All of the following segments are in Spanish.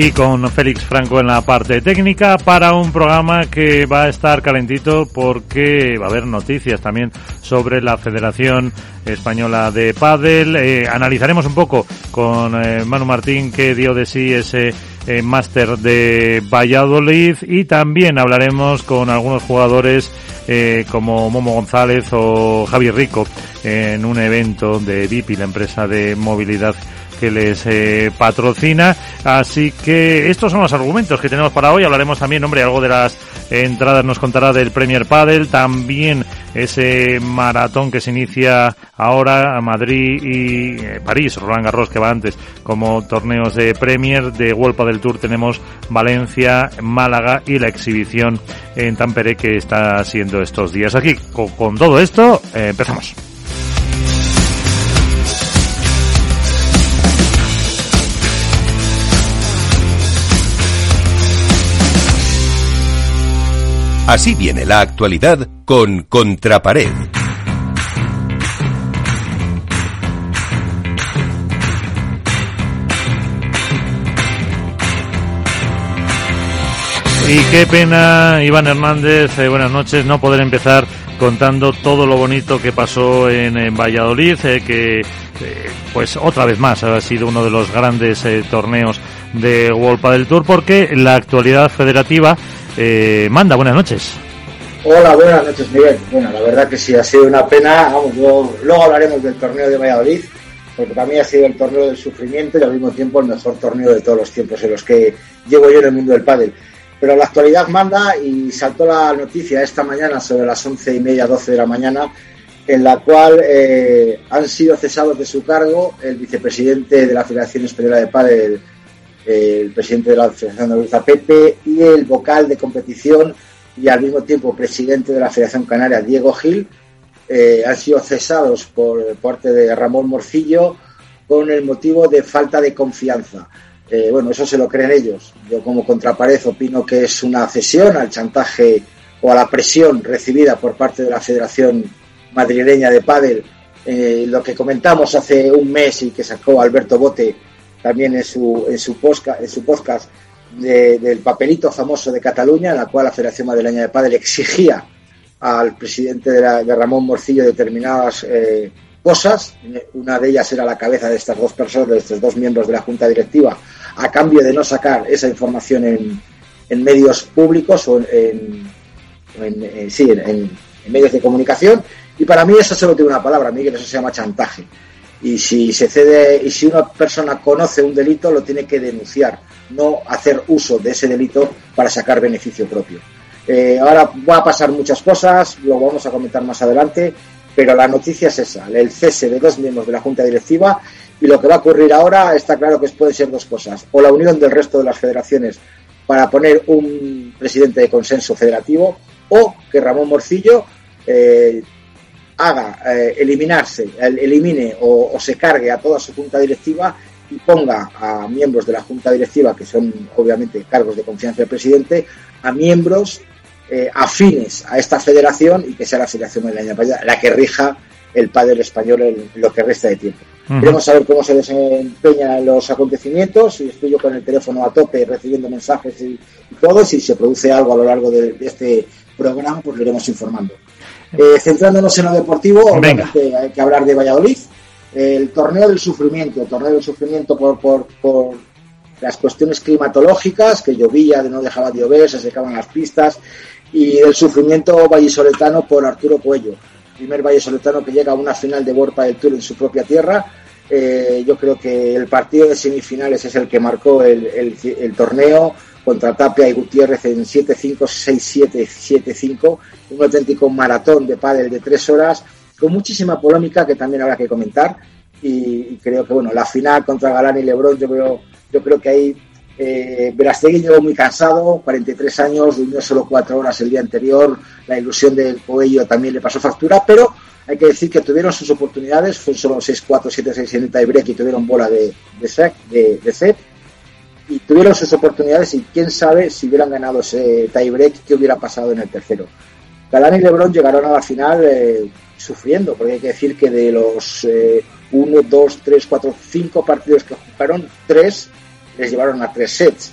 Y con Félix Franco en la parte técnica para un programa que va a estar calentito porque va a haber noticias también sobre la Federación Española de Padel. Eh, analizaremos un poco con eh, Manu Martín que dio de sí ese eh, máster de Valladolid y también hablaremos con algunos jugadores como Momo González o Javi Rico en un evento de VIPI, la empresa de movilidad que les eh, patrocina. Así que estos son los argumentos que tenemos para hoy. Hablaremos también, hombre, algo de las entradas nos contará del Premier Padel, también ese maratón que se inicia ahora a Madrid y eh, París, Roland Garros que va antes como torneos de Premier, de World Padel Tour tenemos Valencia, Málaga y la exhibición en Tampere que está siendo estos días aquí. Con, todo esto, eh, empezamos. Así viene la actualidad con Contrapared. Y qué pena, Iván Hernández, eh, buenas noches, no poder empezar contando todo lo bonito que pasó en, Valladolid, eh, que eh, pues otra vez más ha sido uno de los grandes torneos de World del Tour, porque la actualidad federativa eh, Manda, buenas noches. Hola, buenas noches, Miguel. Bueno, la verdad que sí, ha sido una pena. Vamos, luego, hablaremos del torneo de Valladolid, porque para mí ha sido el torneo del sufrimiento y al mismo tiempo el mejor torneo de todos los tiempos en los que llevo yo en el mundo del pádel. Pero la actualidad manda y saltó la noticia esta mañana sobre las once y media, doce de la mañana, en la cual eh, han sido cesados de su cargo el vicepresidente de la Federación Española de Pádel, el presidente de la Federación Andaluza Pepe y el vocal de competición y al mismo tiempo presidente de la Federación Canaria Diego Gil eh, han sido cesados por parte de Ramón Morcillo con el motivo de falta de confianza. Eh, bueno, eso se lo creen ellos. Yo como contrapared opino que es una cesión al chantaje o a la presión recibida por parte de la Federación Madrileña de Pádel, eh, lo que comentamos hace un mes y que sacó Alberto Bote también en su, en su, podcast, en su podcast del papelito famoso de Cataluña, en la cual la Federación Madrileña de Padre exigía al presidente de, Ramón Morcillo determinadas eh, cosas. Una de ellas era la cabeza de estas dos personas, de estos dos miembros de la Junta Directiva, a cambio de no sacar esa información en, en medios públicos o en, en, sí, en, medios de comunicación. Y para mí eso solo tiene una palabra, Miguel, eso se llama chantaje y si se cede y si una persona conoce un delito lo tiene que denunciar, no hacer uso de ese delito para sacar beneficio propio. Eh, ahora va a pasar muchas cosas, lo vamos a comentar más adelante, pero la noticia es esa, el cese de dos miembros de la Junta Directiva y lo que va a ocurrir ahora está claro que pueden ser dos cosas, o la unión del resto de las federaciones para poner un presidente de consenso federativo o que Ramón Morcillo eh, haga eh, eliminarse, elimine o, se cargue a toda su junta directiva y ponga a miembros de la junta directiva, que son obviamente cargos de confianza del presidente, a miembros eh, afines a esta federación y que sea la federación madrileña la que rija el padre español en lo que resta de tiempo. Queremos saber cómo se desempeñan los acontecimientos y estoy yo con el teléfono a tope recibiendo mensajes y, todo. Si se produce algo a lo largo de, de este programa, pues lo iremos informando. Eh, centrándonos en lo deportivo, obviamente hay que hablar de Valladolid. El torneo del sufrimiento, el torneo del sufrimiento por, por, por las cuestiones climatológicas, que llovía, de no dejaba de llover, se secaban las pistas, y el sufrimiento vallisoletano por Arturo Cuello, primer vallisoletano que llega a una final de World del Tour en su propia tierra. Eh, yo creo que el partido de semifinales es el que marcó el, el torneo contra Tapia y Gutiérrez en 7-5, 6-7, 7-5, un auténtico maratón de pádel de tres horas, con muchísima polémica que también habrá que comentar. Y, creo que bueno, la final contra Galán y Lebron, yo creo, yo creo que ahí eh, llegó muy cansado, 43 años, durmió solo cuatro horas el día anterior, la ilusión del Coello también le pasó factura, pero hay que decir que tuvieron sus oportunidades, fue solo 6-4, 7-6 en el tiebreak y tuvieron bola de, de, set, de, de set y tuvieron sus oportunidades y quién sabe si hubieran ganado ese tiebreak qué hubiera pasado en el tercero. Galán y Lebron llegaron a la final eh, sufriendo, porque hay que decir que de los 1, 2, 3, 4, 5 partidos que jugaron, 3 les llevaron a 3 sets.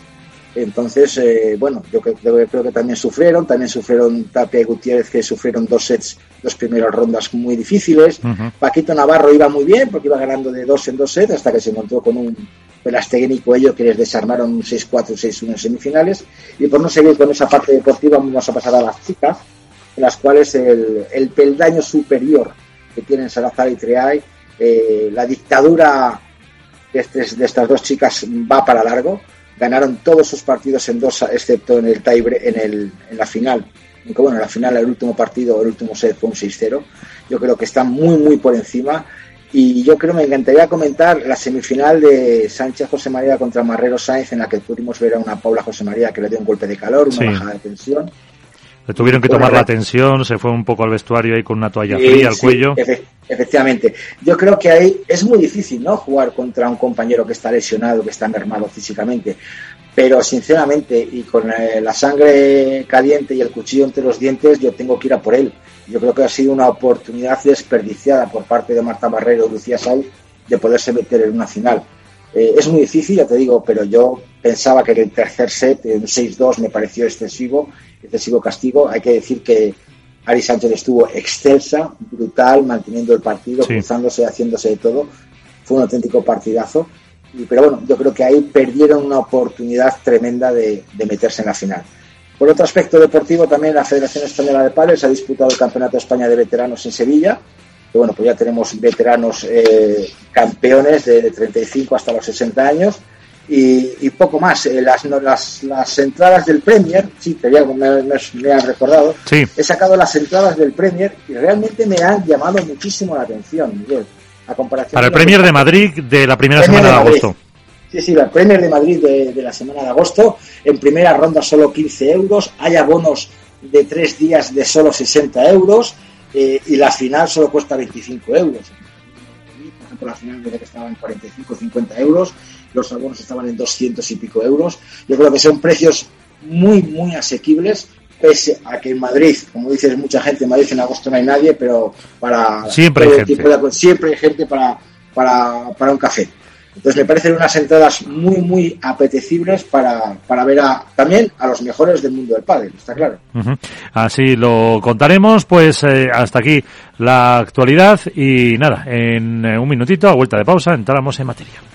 Entonces, eh, bueno, yo creo, creo, que también sufrieron, también sufrieron Tapia y Gutiérrez, que sufrieron dos sets, dos primeras rondas muy difíciles. Uh -huh. Paquito Navarro iba muy bien, porque iba ganando de dos en dos sets, hasta que se encontró con un Pelastegui y ellos que les desarmaron un 6-4, 6-1 en semifinales. Y por no seguir con esa parte deportiva, vamos a pasar a las chicas, en las cuales el, el peldaño superior que tienen Salazar y Triay, eh, la dictadura de, de estas dos chicas va para largo ganaron todos sus partidos en dos, excepto en el tie en, el, en la final. Aunque bueno, en la final, el último partido, el último set fue un 6-0. Yo creo que están muy, muy por encima. Y yo creo, me encantaría comentar la semifinal de Sánchez José María contra Marrero Sáenz, en la que pudimos ver a una Paula José María que le dio un golpe de calor, una sí. bajada de tensión. Le tuvieron que tomar bueno, la tensión, se fue un poco al vestuario ahí con una toalla sí, fría al sí, cuello. Efe, efectivamente. Yo creo que ahí es muy difícil, ¿no? Jugar contra un compañero que está lesionado, que está mermado físicamente pero sinceramente y con eh, la sangre caliente y el cuchillo entre los dientes yo tengo que ir a por él yo creo que ha sido una oportunidad desperdiciada por parte de Marta Barrero y Lucía Sal de poderse meter en una final eh, es muy difícil ya te digo pero yo pensaba que en el tercer set en 6-2 me pareció excesivo excesivo castigo. Hay que decir que Ari Sánchez estuvo excelsa brutal manteniendo el partido sí. cruzándose haciéndose de todo. Fue un auténtico partidazo. Pero bueno, yo creo que ahí perdieron una oportunidad tremenda de, de, meterse en la final. Por otro aspecto deportivo, también la Federación Española de Padres ha disputado el Campeonato de España de Veteranos en Sevilla, que bueno, pues ya tenemos veteranos eh, campeones de, de, 35 hasta los 60 años, y, y poco más. Eh, las, las, las, entradas del Premier, sí, te me, me, me han recordado, sí. he sacado las entradas del Premier y realmente me han llamado muchísimo la atención, Miguel a comparación Para el Premier de Madrid de la primera semana de, de agosto. Sí, sí, la Premier de Madrid de, de, la semana de agosto. En primera ronda solo 15 euros. Hay abonos de tres días de solo 60 euros. Eh, y la final solo cuesta 25 euros. Por ejemplo, la final desde que estaba en 45 50 euros. Los abonos estaban en 200 y pico euros. Yo creo que son precios muy, muy asequibles pese a que en Madrid, como dices mucha gente, en Madrid en agosto no hay nadie, pero para siempre hay gente, de, siempre hay gente para, para, para, un café. Entonces me parecen unas entradas muy, muy apetecibles para, para ver a, también a los mejores del mundo del pádel, está claro. Uh -huh. Así lo contaremos, pues eh, hasta aquí la actualidad y nada, en un minutito, a vuelta de pausa, entramos en materia.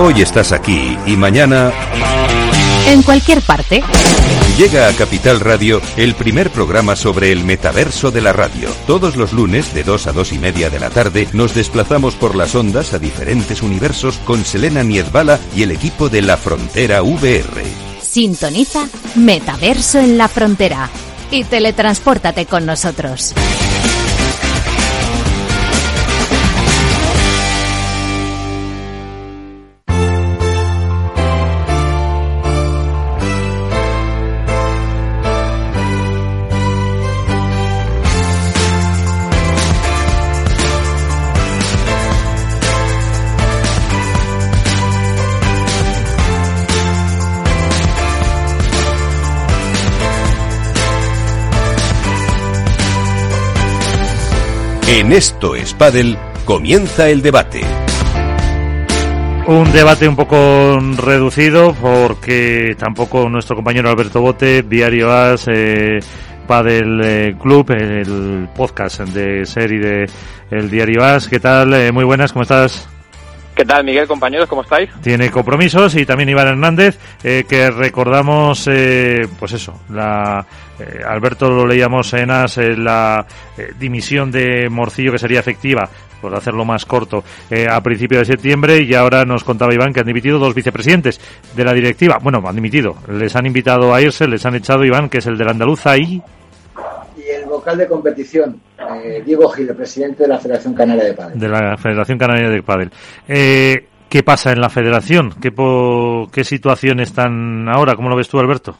Hoy estás aquí y mañana... En cualquier parte. Llega a Capital Radio el primer programa sobre el metaverso de la radio. Todos los lunes de 2 a 2 y media de la tarde nos desplazamos por las ondas a diferentes universos con Selena Niezbala y el equipo de La Frontera VR. Sintoniza Metaverso en la Frontera y teletranspórtate con nosotros. En Esto es Padel comienza el debate. Un debate un poco reducido porque tampoco nuestro compañero Alberto Bote, Diario As, eh, Padel eh, Club, el podcast de Ser y de el diario As. ¿Qué tal? Eh, muy buenas, ¿cómo estás? ¿Qué tal, Miguel, compañeros? ¿Cómo estáis? Tiene compromisos y también Iván Hernández, eh, que recordamos, eh, pues eso, la eh, Alberto lo leíamos en AS, la dimisión de Morcillo que sería efectiva, por hacerlo más corto, a principios de septiembre y ahora nos contaba Iván que han dimitido dos vicepresidentes de la directiva. Bueno, han dimitido, les han invitado a irse, les han echado Iván, que es el del Andaluza y el vocal de competición, eh, Diego Gil, presidente de la Federación Canaria de Padel. De la Federación Canaria de Padel. Eh, ¿Qué pasa en la federación? ¿Qué, ¿Qué situación están ahora? ¿Cómo lo ves tú, Alberto?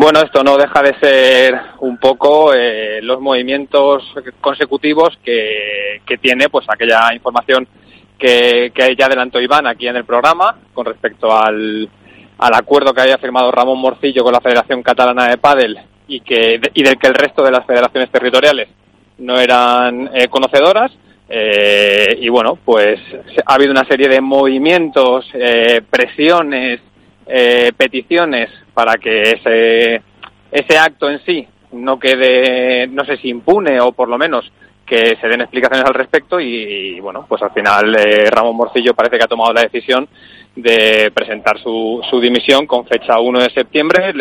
Bueno, esto no deja de ser un poco eh, los movimientos consecutivos que, tiene pues aquella información que, que ya adelantó Iván aquí en el programa con respecto al, al acuerdo que había firmado Ramón Morcillo con la Federación Catalana de Padel y, que, y del que el resto de las federaciones territoriales no eran eh, conocedoras. Eh, y bueno, pues ha habido una serie de movimientos, eh, presiones, peticiones para que ese, ese acto en sí no quede, no sé si impune o por lo menos que se den explicaciones al respecto y, bueno, pues al final Ramón Morcillo parece que ha tomado la decisión de presentar su, su dimisión con fecha 1 de septiembre,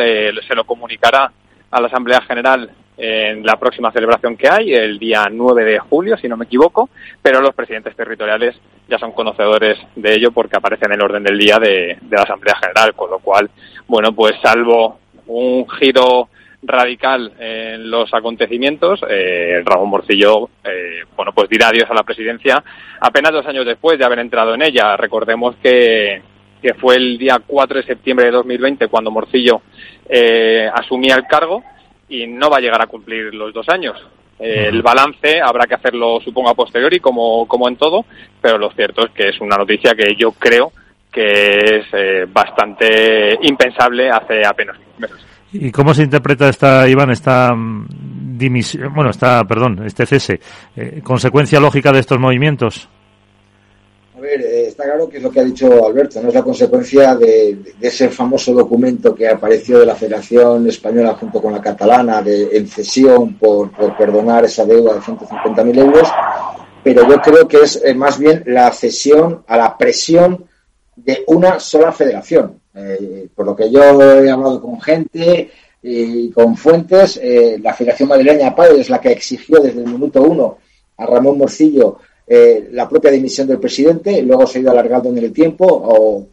se lo comunicará a la Asamblea General en la próxima celebración que hay, el día 9 de julio, si no me equivoco, pero los presidentes territoriales ya son conocedores de ello porque aparece en el orden del día de, la Asamblea General, con lo cual, bueno, pues salvo un giro radical en los acontecimientos, eh, Ramón Morcillo, eh, bueno, pues dirá adiós a la presidencia apenas dos años después de haber entrado en ella. Recordemos que, que fue el día 4 de septiembre de 2020 cuando Morcillo eh, asumía el cargo y no va a llegar a cumplir los dos años. Eh, el balance habrá que hacerlo, supongo, a posteriori, como, como en todo, pero lo cierto es que es una noticia que yo creo que es eh, bastante impensable hace apenas meses. ¿Y cómo se interpreta esta, Iván, esta mm, dimisión, bueno, esta, perdón, este cese? ¿Consecuencia lógica de estos movimientos? A ver, eh, está claro que es lo que ha dicho Alberto, no es la consecuencia de, ese famoso documento que apareció de la Federación Española junto con la catalana de en cesión por, perdonar esa deuda de 150.000 euros, pero yo creo que es eh, más bien la cesión a la presión de una sola federación. Eh, por lo que yo he hablado con gente y con fuentes, la Federación Madrileña Padre es la que exigió desde el minuto uno a Ramón Morcillo eh, la propia dimisión del presidente, luego se ha ido alargando en el tiempo, o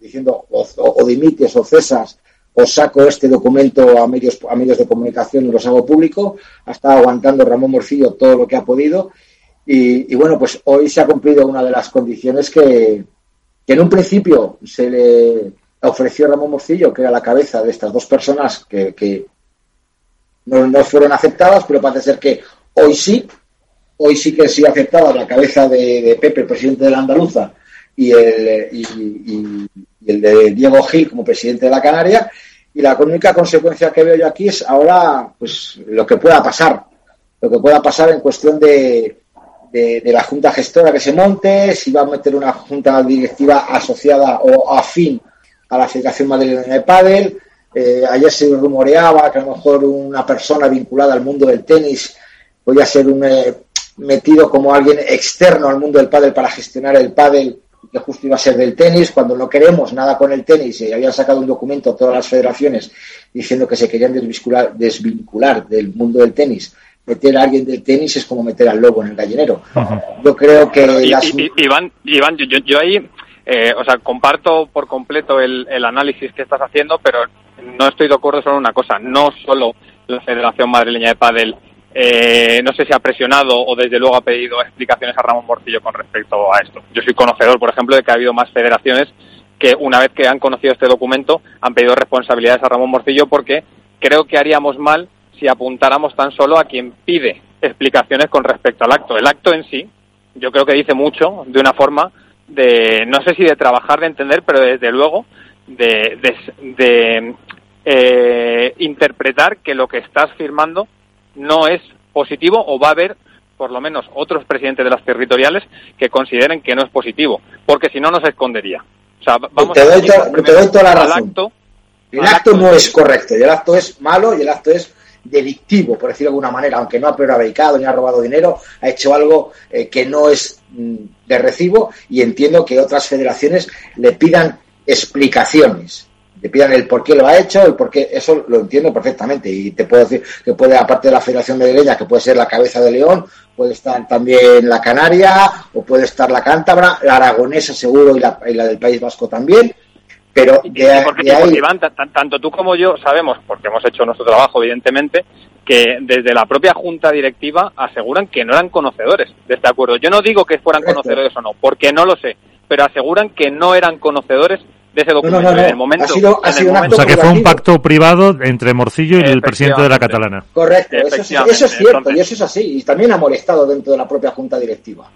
diciendo o, dimites o cesas o saco este documento a medios, a medios de comunicación y los hago público, ha estado aguantando Ramón Morcillo todo lo que ha podido. Y, bueno, pues hoy se ha cumplido una de las condiciones que, en un principio se le ofreció Ramón Morcillo, que era la cabeza de estas dos personas que, no, no, fueron aceptadas, pero parece ser que hoy sí, hoy sí que sí aceptaba la cabeza de, Pepe, presidente de la Andaluza, y el, y, el de Diego Gil como presidente de la Canaria. Y la única consecuencia que veo yo aquí es ahora pues lo que pueda pasar, lo que pueda pasar en cuestión de, de, la junta gestora que se monte, si va a meter una junta directiva asociada o afín a la Federación Madrileña de Padel. Eh, ayer se rumoreaba que a lo mejor una persona vinculada al mundo del tenis podía ser un, eh, metido como alguien externo al mundo del pádel para gestionar el pádel que justo iba a ser del tenis, cuando no queremos nada con el tenis y habían sacado un documento a todas las federaciones diciendo que se querían desvincular, desvincular del mundo del tenis. Meter a alguien del tenis es como meter al lobo en el gallinero. Yo creo que... Iván, Iván yo, yo, ahí, eh, o sea, comparto por completo el, el análisis que estás haciendo, pero no estoy de acuerdo solo en una cosa. No solo la Federación Madrileña de Padel eh, no sé si ha presionado o desde luego ha pedido explicaciones a Ramón Morcillo con respecto a esto. Yo soy conocedor, por ejemplo, de que ha habido más federaciones que una vez que han conocido este documento han pedido responsabilidades a Ramón Morcillo porque creo que haríamos mal si apuntáramos tan solo a quien pide explicaciones con respecto al acto. El acto en sí, yo creo que dice mucho de una forma de, no sé si de trabajar, de entender, pero desde luego de, de, eh, interpretar que lo que estás firmando no es positivo o va a haber por lo menos otros presidentes de las territoriales que consideren que no es positivo, porque si no nos escondería. O sea, vamos te, doy, toda la razón. el acto, no es correcto, y el acto es malo y el acto es delictivo, por decirlo de alguna manera, aunque no ha prevaricado ni ha robado dinero, ha hecho algo eh, que no es mm, de recibo y entiendo que otras federaciones le pidan explicaciones le pidan el por qué lo ha hecho, el por qué, eso lo entiendo perfectamente. Y te puedo decir que puede, aparte de la Federación Madrileña, que puede ser la cabeza de León, puede estar también la Canaria, o puede estar la Cántabra, la Aragonesa seguro y la, del País Vasco también. Pero de, porque, Iván, tanto tú como yo sabemos, porque hemos hecho nuestro trabajo, evidentemente, que desde la propia junta directiva aseguran que no eran conocedores de este acuerdo. Yo no digo que fueran conocedores o no, porque no lo sé, pero aseguran que no eran conocedores de ese documento en el momento. o sea que fue un pacto privado entre Morcillo y el presidente de la catalana. Correcto, eso, es, cierto y eso es así. Y también ha molestado dentro de la propia junta directiva.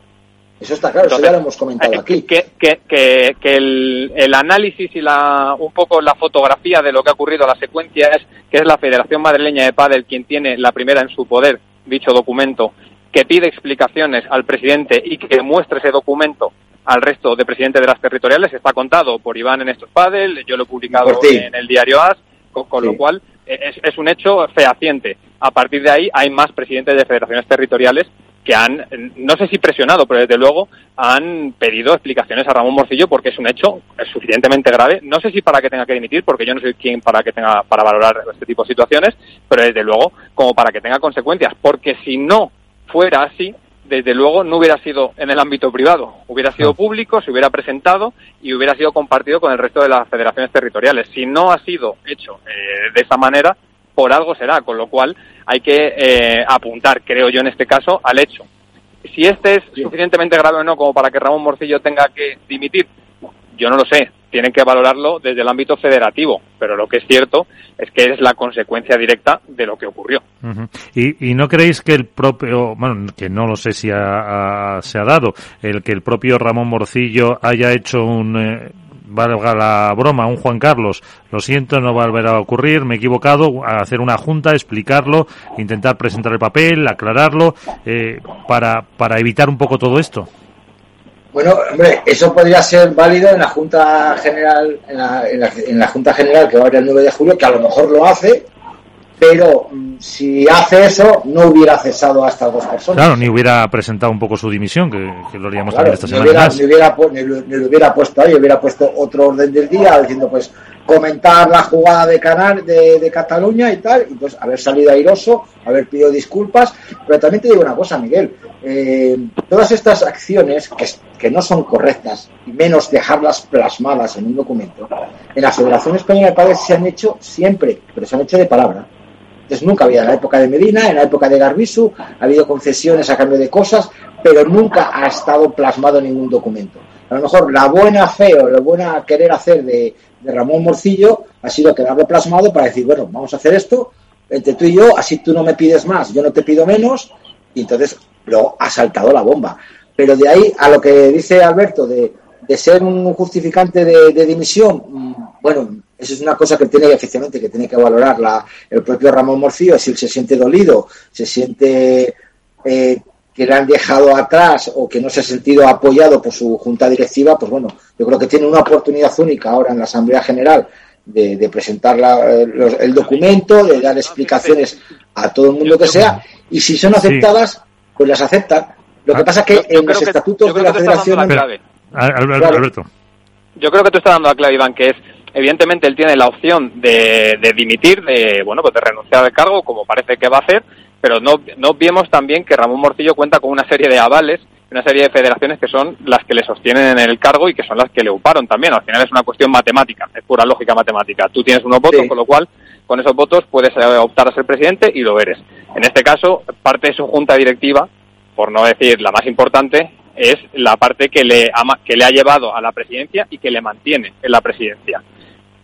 Eso está claro, eso ya lo hemos comentado eh, aquí. Que, que, el, el, análisis y la, un poco la fotografía de lo que ha ocurrido, la secuencia es que es la Federación Madrileña de Padel quien tiene la primera en su poder dicho documento, que pide explicaciones al presidente y que muestre ese documento al resto de presidentes de las territoriales. Está contado por Iván en estos padel, yo lo he publicado en el diario AS, con, lo cual eh, es, un hecho fehaciente. A partir de ahí hay más presidentes de federaciones territoriales que han, no sé si presionado, pero desde luego han pedido explicaciones a Ramón Morcillo porque es un hecho suficientemente grave. No sé si para que tenga que dimitir, porque yo no soy quien para que tenga para valorar este tipo de situaciones, pero desde luego como para que tenga consecuencias, porque si no fuera así, desde luego no hubiera sido en el ámbito privado, hubiera sido público, se hubiera presentado y hubiera sido compartido con el resto de las federaciones territoriales. Si no ha sido hecho eh, de esa manera, por algo será, con lo cual hay que eh, apuntar, creo yo en este caso, al hecho. Si este es suficientemente grave o no como para que Ramón Morcillo tenga que dimitir, yo no lo sé, tienen que valorarlo desde el ámbito federativo, pero lo que es cierto es que es la consecuencia directa de lo que ocurrió. ¿Y, no creéis que el propio, bueno, que no lo sé si se ha dado, el que el propio Ramón Morcillo haya hecho un, eh, valga la broma, un Juan Carlos, lo siento, no volverá a ocurrir, me he equivocado, a hacer una junta, explicarlo, intentar presentar el papel, aclararlo, eh, para, para evitar un poco todo esto? Bueno, hombre, eso podría ser válido en la Junta General, en la, en la, Junta General que va a haber el 9 de julio, que a lo mejor lo hace, pero mm, si hace eso, no hubiera cesado a estas dos personas. Claro, ni hubiera presentado un poco su dimisión, que, lo haríamos claro, esta semana. Hubiera, ni, hubiera, ni, lo hubiera puesto ahí, hubiera puesto otro orden del día, diciendo, pues, comentar la jugada de Canal de, de Cataluña y tal, y pues haber salido airoso, haber pedido disculpas, pero también te digo una cosa, Miguel, eh, todas estas acciones que, que, no son correctas, y menos dejarlas plasmadas en un documento, en la Federación Española de Padres se han hecho siempre, pero se han hecho de palabra. Entonces nunca había en la época de Medina, en la época de Garbisu, ha habido concesiones a cambio de cosas, pero nunca ha estado plasmado ningún documento. A lo mejor la buena fe o la buena querer hacer de, Ramón Morcillo ha sido quedarlo plasmado para decir, bueno, vamos a hacer esto entre tú y yo, así tú no me pides más, yo no te pido menos, y entonces lo ha saltado la bomba. Pero de ahí a lo que dice Alberto de, de ser un justificante de, dimisión, mm, bueno, eso es una cosa que tiene efectivamente que tiene que valorar la, el propio Ramón Morcillo, si él se siente dolido, se siente eh, que le han dejado atrás o que no se ha sentido apoyado por su junta directiva, pues bueno, yo creo que tiene una oportunidad única ahora en la Asamblea General de, presentar el documento, de dar explicaciones a todo el mundo que sea, y si son aceptadas, pues las aceptan. Lo que ah, pasa es que en los estatutos de la Federación... Alberto. Yo creo que tú estás dando la clave, Iván, que es evidentemente él tiene la opción de, de, dimitir, de bueno, pues de renunciar al cargo, como parece que va a hacer, pero no, no vemos también que Ramón Morcillo cuenta con una serie de avales, una serie de federaciones que son las que le sostienen en el cargo y que son las que le uparon también. Al final es una cuestión matemática, es pura lógica matemática. Tú tienes unos votos, con lo cual con esos votos puedes eh, optar a ser presidente y lo eres. En este caso, parte de su junta directiva, por no decir la más importante, es la parte que le, ha, que le ha llevado a la presidencia y que le mantiene en la presidencia.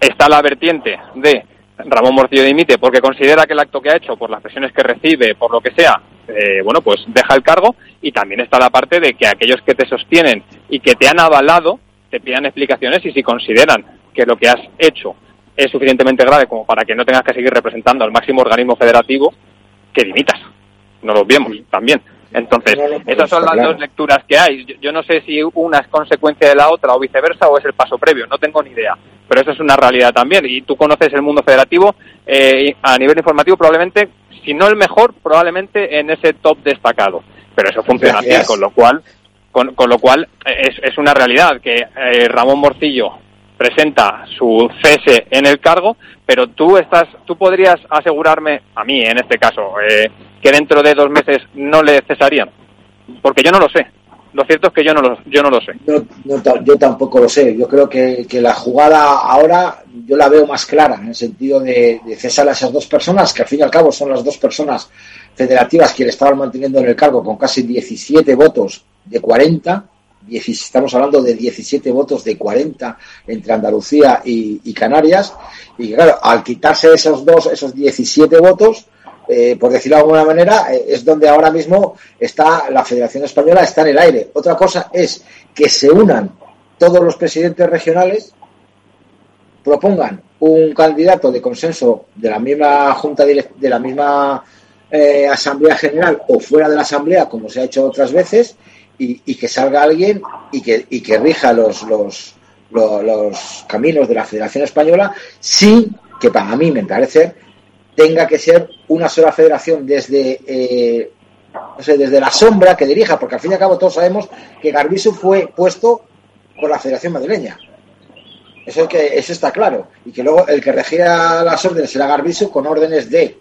Está la vertiente de Ramón Morcillo dimite porque considera que el acto que ha hecho, por las presiones que recibe, por lo que sea, eh, bueno, pues deja el cargo y también está la parte de que aquellos que te sostienen y que te han avalado te pidan explicaciones y si consideran que lo que has hecho es suficientemente grave como para que no tengas que seguir representando al máximo organismo federativo, que dimitas. No lo vemos también. Entonces, esas son las dos lecturas que hay. Yo, yo, no sé si una es consecuencia de la otra o viceversa o es el paso previo, no tengo ni idea pero eso es una realidad también. Y tú conoces el mundo federativo eh, a nivel informativo, probablemente, si no el mejor, probablemente en ese top destacado. Pero eso funciona así, con lo cual, con, lo cual es, es una realidad que eh, Ramón Morcillo presenta su cese en el cargo, pero tú estás, tú podrías asegurarme, a mí en este caso, eh, que dentro de dos meses no le cesarían, porque yo no lo sé. Lo cierto es que yo no lo, yo no lo sé. yo tampoco lo sé. Yo creo que, la jugada ahora yo la veo más clara en el sentido de, cesar a esas dos personas, que al fin y al cabo son las dos personas federativas que le estaban manteniendo en el cargo con casi 17 votos de 40 estamos hablando de 17 votos de 40 entre Andalucía y, Canarias, y claro, al quitarse esos dos, esos 17 votos, eh, por decirlo de alguna manera, eh, es donde ahora mismo está la Federación Española, está en el aire. Otra cosa es que se unan todos los presidentes regionales, propongan un candidato de consenso de la misma Junta de la misma eh, Asamblea General o fuera de la Asamblea, como se ha hecho otras veces, y, que salga alguien y que, y que rija los, los, los, caminos de la Federación Española sin que para mí, me parece, tenga que ser una sola federación desde, eh, no sé, desde la sombra que dirija, porque al fin y al cabo todos sabemos que Garbisu fue puesto por la Federación Madrileña. Eso, que, eso está claro. Y que luego el que regía las órdenes era Garbisu con órdenes de.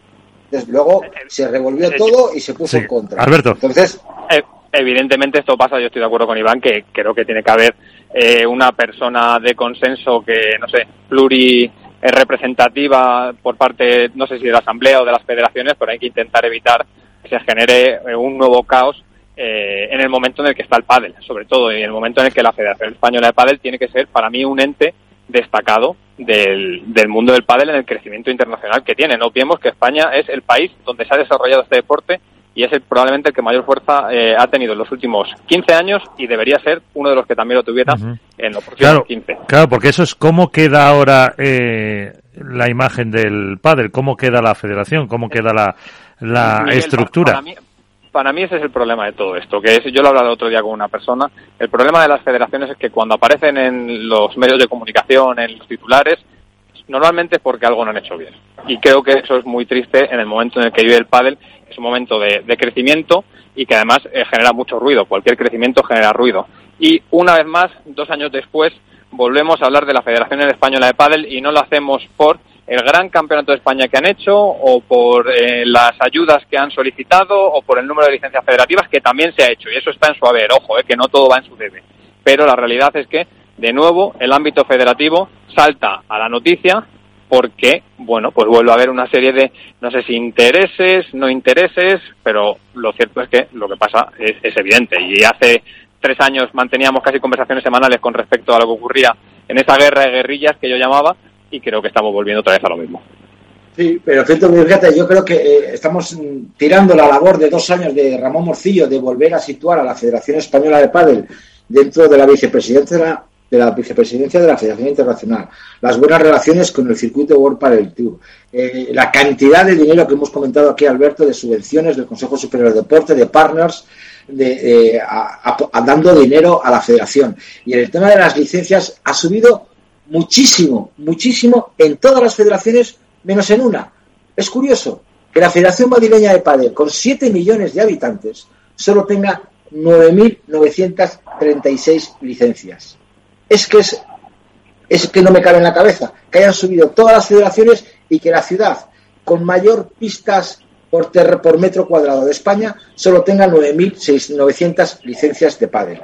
Desde luego se revolvió todo y se puso en contra. Alberto. Entonces, eh, Evidentemente esto pasa, yo estoy de acuerdo con Iván, que creo que tiene que haber eh, una persona de consenso que, no sé, pluri representativa por parte, no sé si de la Asamblea o de las federaciones, pero hay que intentar evitar que se genere eh, un nuevo caos eh, en el momento en el que está el pádel, sobre todo en el momento en el que la Federación Española de Pádel tiene que ser, para mí, un ente destacado del, del mundo del pádel en el crecimiento internacional que tiene. No olvidemos que España es el país donde se ha desarrollado este deporte y es probablemente el que mayor fuerza eh, ha tenido en los últimos 15 años y debería ser uno de los que también lo tuviera en los próximos 15. Claro, porque eso es cómo queda ahora eh, la imagen del padre, cómo queda la federación, cómo queda la, la estructura. Para mí, para mí ese es el problema de todo esto, que es, yo lo hablaba el otro día con una persona, el problema de las federaciones es que cuando aparecen en los medios de comunicación, en los titulares, normalmente porque algo no han hecho bien. Y creo que eso es muy triste en el momento en el que vive el pádel, es un momento de, crecimiento y que además eh, genera mucho ruido. Cualquier crecimiento genera ruido. Y una vez más, dos años después, volvemos a hablar de la Federación Española de Pádel y no lo hacemos por el gran campeonato de España que han hecho o por eh, las ayudas que han solicitado o por el número de licencias federativas que también se ha hecho y eso está en su haber, ojo, eh, que no todo va en su debe. Pero la realidad es que de nuevo el ámbito federativo salta a la noticia porque, bueno, pues vuelve a haber una serie de, no sé si intereses, no intereses, pero lo cierto es que lo que pasa es, evidente. Y hace tres años manteníamos casi conversaciones semanales con respecto a lo que ocurría en esa guerra de guerrillas que yo llamaba y creo que estamos volviendo otra vez a lo mismo. Sí, pero fíjate, yo creo que eh, estamos tirando la labor de dos años de Ramón Morcillo de volver a situar a la Federación Española de Pádel dentro de la vicepresidencia de la vicepresidencia de la Federación Internacional, las buenas relaciones con el circuito World Padel Tour, eh, la cantidad de dinero que hemos comentado aquí, Alberto, de subvenciones del Consejo Superior de Deporte, de partners, de, eh, dando dinero a la federación. Y en el tema de las licencias ha subido muchísimo, muchísimo en todas las federaciones, menos en una. Es curioso que la Federación Madrileña de Padel, con 7 millones de habitantes, solo tenga 9.936 licencias es que es, es que no me cabe en la cabeza que hayan subido todas las federaciones y que la ciudad con mayor pistas por, por metro cuadrado de España solo tenga 9.900 licencias de pádel.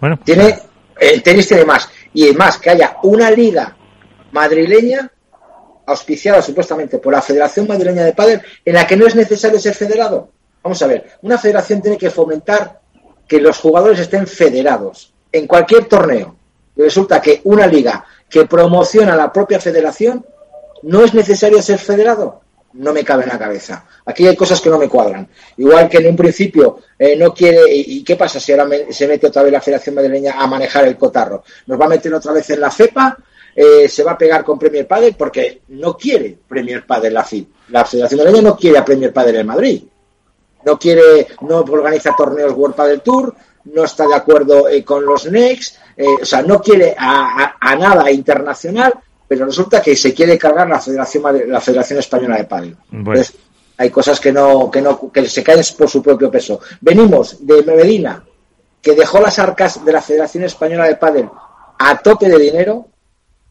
Bueno, tiene el tenis tiene más y además que haya una liga madrileña auspiciada supuestamente por la Federación Madrileña de Pádel en la que no es necesario ser federado. Vamos a ver, una federación tiene que fomentar que los jugadores estén federados en cualquier torneo resulta que una liga que promociona la propia federación no es necesario ser federado. No me cabe en la cabeza. Aquí hay cosas que no me cuadran. Igual que en un principio eh, no quiere. Y, qué pasa si ahora se mete otra vez la Federación Madrileña a manejar el cotarro? ¿Nos va a meter otra vez en la FEPA? Eh, ¿Se va a pegar con Premier Padel? Porque no quiere Premier Padel la FIP. La Federación Madrileña no quiere a Premier Padel en Madrid. No quiere, no organiza torneos World Padel Tour, no está de acuerdo eh, con los NEX, eh, o sea, no quiere a, nada internacional, pero resulta que se quiere cargar la Federación, la Federación Española de Padel. Entonces, hay cosas que no, que no, que se caen por su propio peso. Venimos de Medina, que dejó las arcas de la Federación Española de Padel a tope de dinero,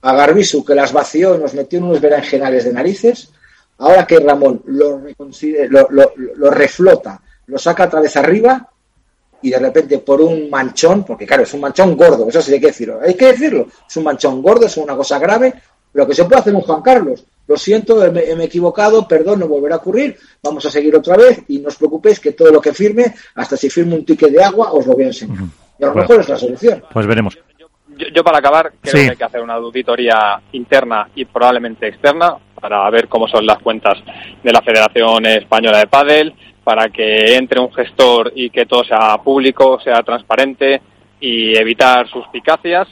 a Garbisu, que las vació y nos metió en unos berenjenales de narices, ahora que Ramón lo, lo, lo reflota, lo saca otra vez arriba, y de repente por un manchón, porque claro, es un manchón gordo, eso sí hay que decirlo, hay que decirlo, es un manchón gordo, es una cosa grave, lo que se puede hacer un Juan Carlos. Lo siento, me, he equivocado, perdón, no volverá a ocurrir, vamos a seguir otra vez y no os preocupéis que todo lo que firme, hasta si firme un ticket de agua, os lo voy a enseñar. Y a lo mejor es la solución. Pues veremos. Yo, para acabar, creo que hay que hacer una auditoría interna y probablemente externa para ver cómo son las cuentas de la Federación Española de Padel, para que entre un gestor y que todo sea público, sea transparente y evitar suspicacias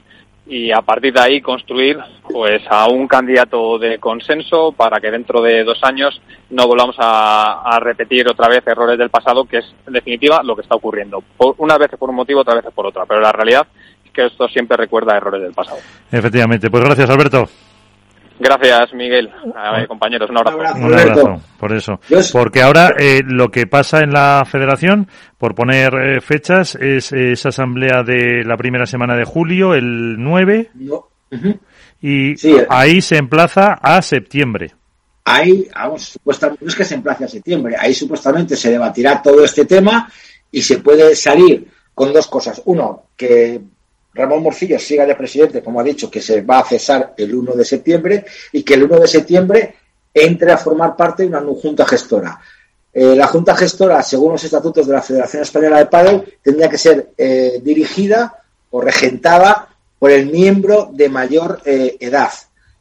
y a partir de ahí construir pues a un candidato de consenso para que dentro de dos años no volvamos a, repetir otra vez errores del pasado que es en definitiva lo que está ocurriendo. Por, una vez por un motivo otra vez por otra. Pero la realidad es que esto siempre recuerda errores del pasado. Efectivamente. Pues gracias Alberto Gracias, Miguel. compañeros, un abrazo. Un abrazo, por eso. Porque ahora eh, lo que pasa en la federación, por poner eh, fechas, es esa asamblea de la primera semana de julio, el 9. Y eh. ahí se emplaza a septiembre. Ahí, vamos, supuestamente, no es que se emplace a septiembre, ahí supuestamente se debatirá todo este tema y se puede salir con dos cosas. Uno, que Ramón Morcillo siga de presidente, como ha dicho, que se va a cesar el 1 de septiembre y que el 1 de septiembre entre a formar parte de una junta gestora. Eh, la junta gestora, según los estatutos de la Federación Española de Padel, tendría que ser eh, dirigida o regentada por el miembro de mayor eh, edad.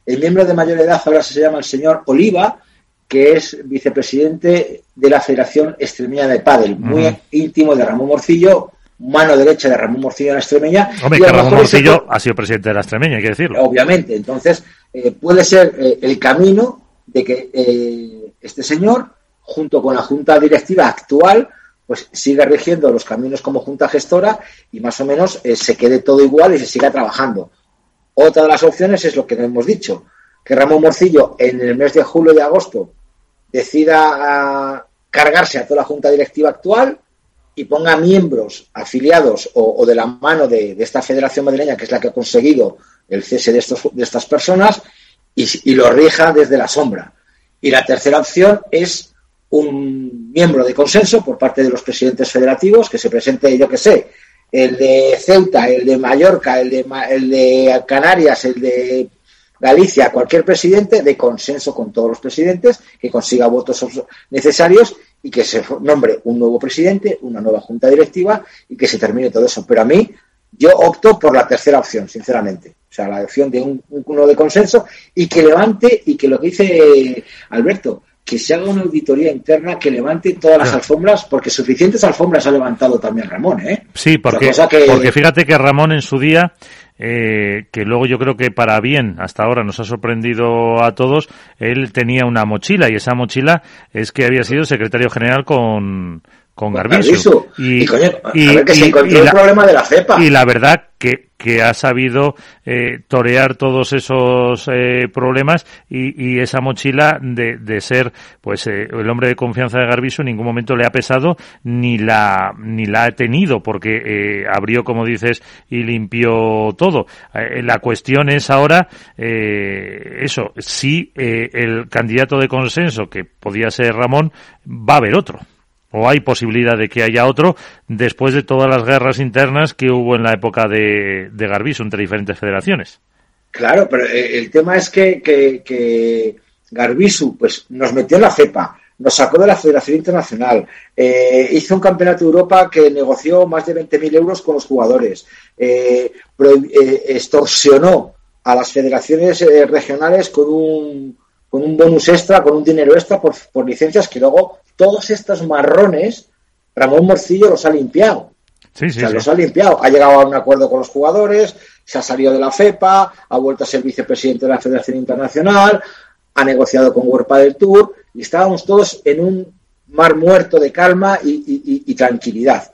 El miembro de mayor edad ahora se llama el señor Oliva, que es vicepresidente de la Federación Extremeña de Padel, muy íntimo de Ramón Morcillo, mano derecha de Ramón Morcillo en la Extremeña. Hombre, que Ramón Morcillo ha sido presidente de la Extremeña, hay que decirlo. Obviamente, entonces eh, puede ser eh, el camino de que eh, este señor, junto con la junta directiva actual, pues siga rigiendo los caminos como junta gestora y más o menos se quede todo igual y se siga trabajando. Otra de las opciones es lo que hemos dicho, que Ramón Morcillo en el mes de julio y agosto decida ah, cargarse a toda la junta directiva actual, y ponga miembros afiliados o, de la mano de, esta federación madrileña, que es la que ha conseguido el cese de, estos, de estas personas, y, lo rija desde la sombra. Y la tercera opción es un miembro de consenso por parte de los presidentes federativos, que se presente, yo que sé, el de Ceuta, el de Mallorca, el de, el de Canarias, el de Galicia, cualquier presidente de consenso con todos los presidentes, que consiga votos necesarios y que se nombre un nuevo presidente, una nueva junta directiva y que se termine todo eso. Pero a mí, yo opto por la tercera opción, sinceramente. O sea, la opción de un, uno de consenso y que levante, y que lo que dice Alberto, que se haga una auditoría interna que levante todas las alfombras, porque suficientes alfombras ha levantado también Ramón, ¿eh? Sí, porque, porque fíjate que Ramón en su día eh, que luego yo creo que para bien, hasta ahora nos ha sorprendido a todos, él tenía una mochila y esa mochila es que había sido secretario general con, con Garbisu. Y, que se encontró el problema de la cepa. Y la verdad que, que ha sabido eh, torear todos esos eh, problemas y, y, esa mochila de, de ser pues eh, el hombre de confianza de Garbiso en ningún momento le ha pesado ni la ni la ha tenido porque eh, abrió como dices y limpió todo eh, la cuestión es ahora eso si el candidato de consenso que podía ser Ramón va a haber otro o hay posibilidad de que haya otro después de todas las guerras internas que hubo en la época de, de Garbiso entre diferentes federaciones. Claro, pero eh, el tema es que, que, Garbisu pues, nos metió en la cepa, nos sacó de la Federación Internacional, eh, hizo un campeonato de Europa que negoció más de 20.000 euros con los jugadores, eh, extorsionó a las federaciones regionales con un, con un bonus extra, con un dinero extra por, por licencias que luego todos estos marrones, Ramón Morcillo los ha limpiado. Sí, sí, los ha limpiado. Ha llegado a un acuerdo con los jugadores, se ha salido de la FEPA, ha vuelto a ser vicepresidente de la Federación Internacional, ha negociado con World del Tour y estábamos todos en un mar muerto de calma y, tranquilidad.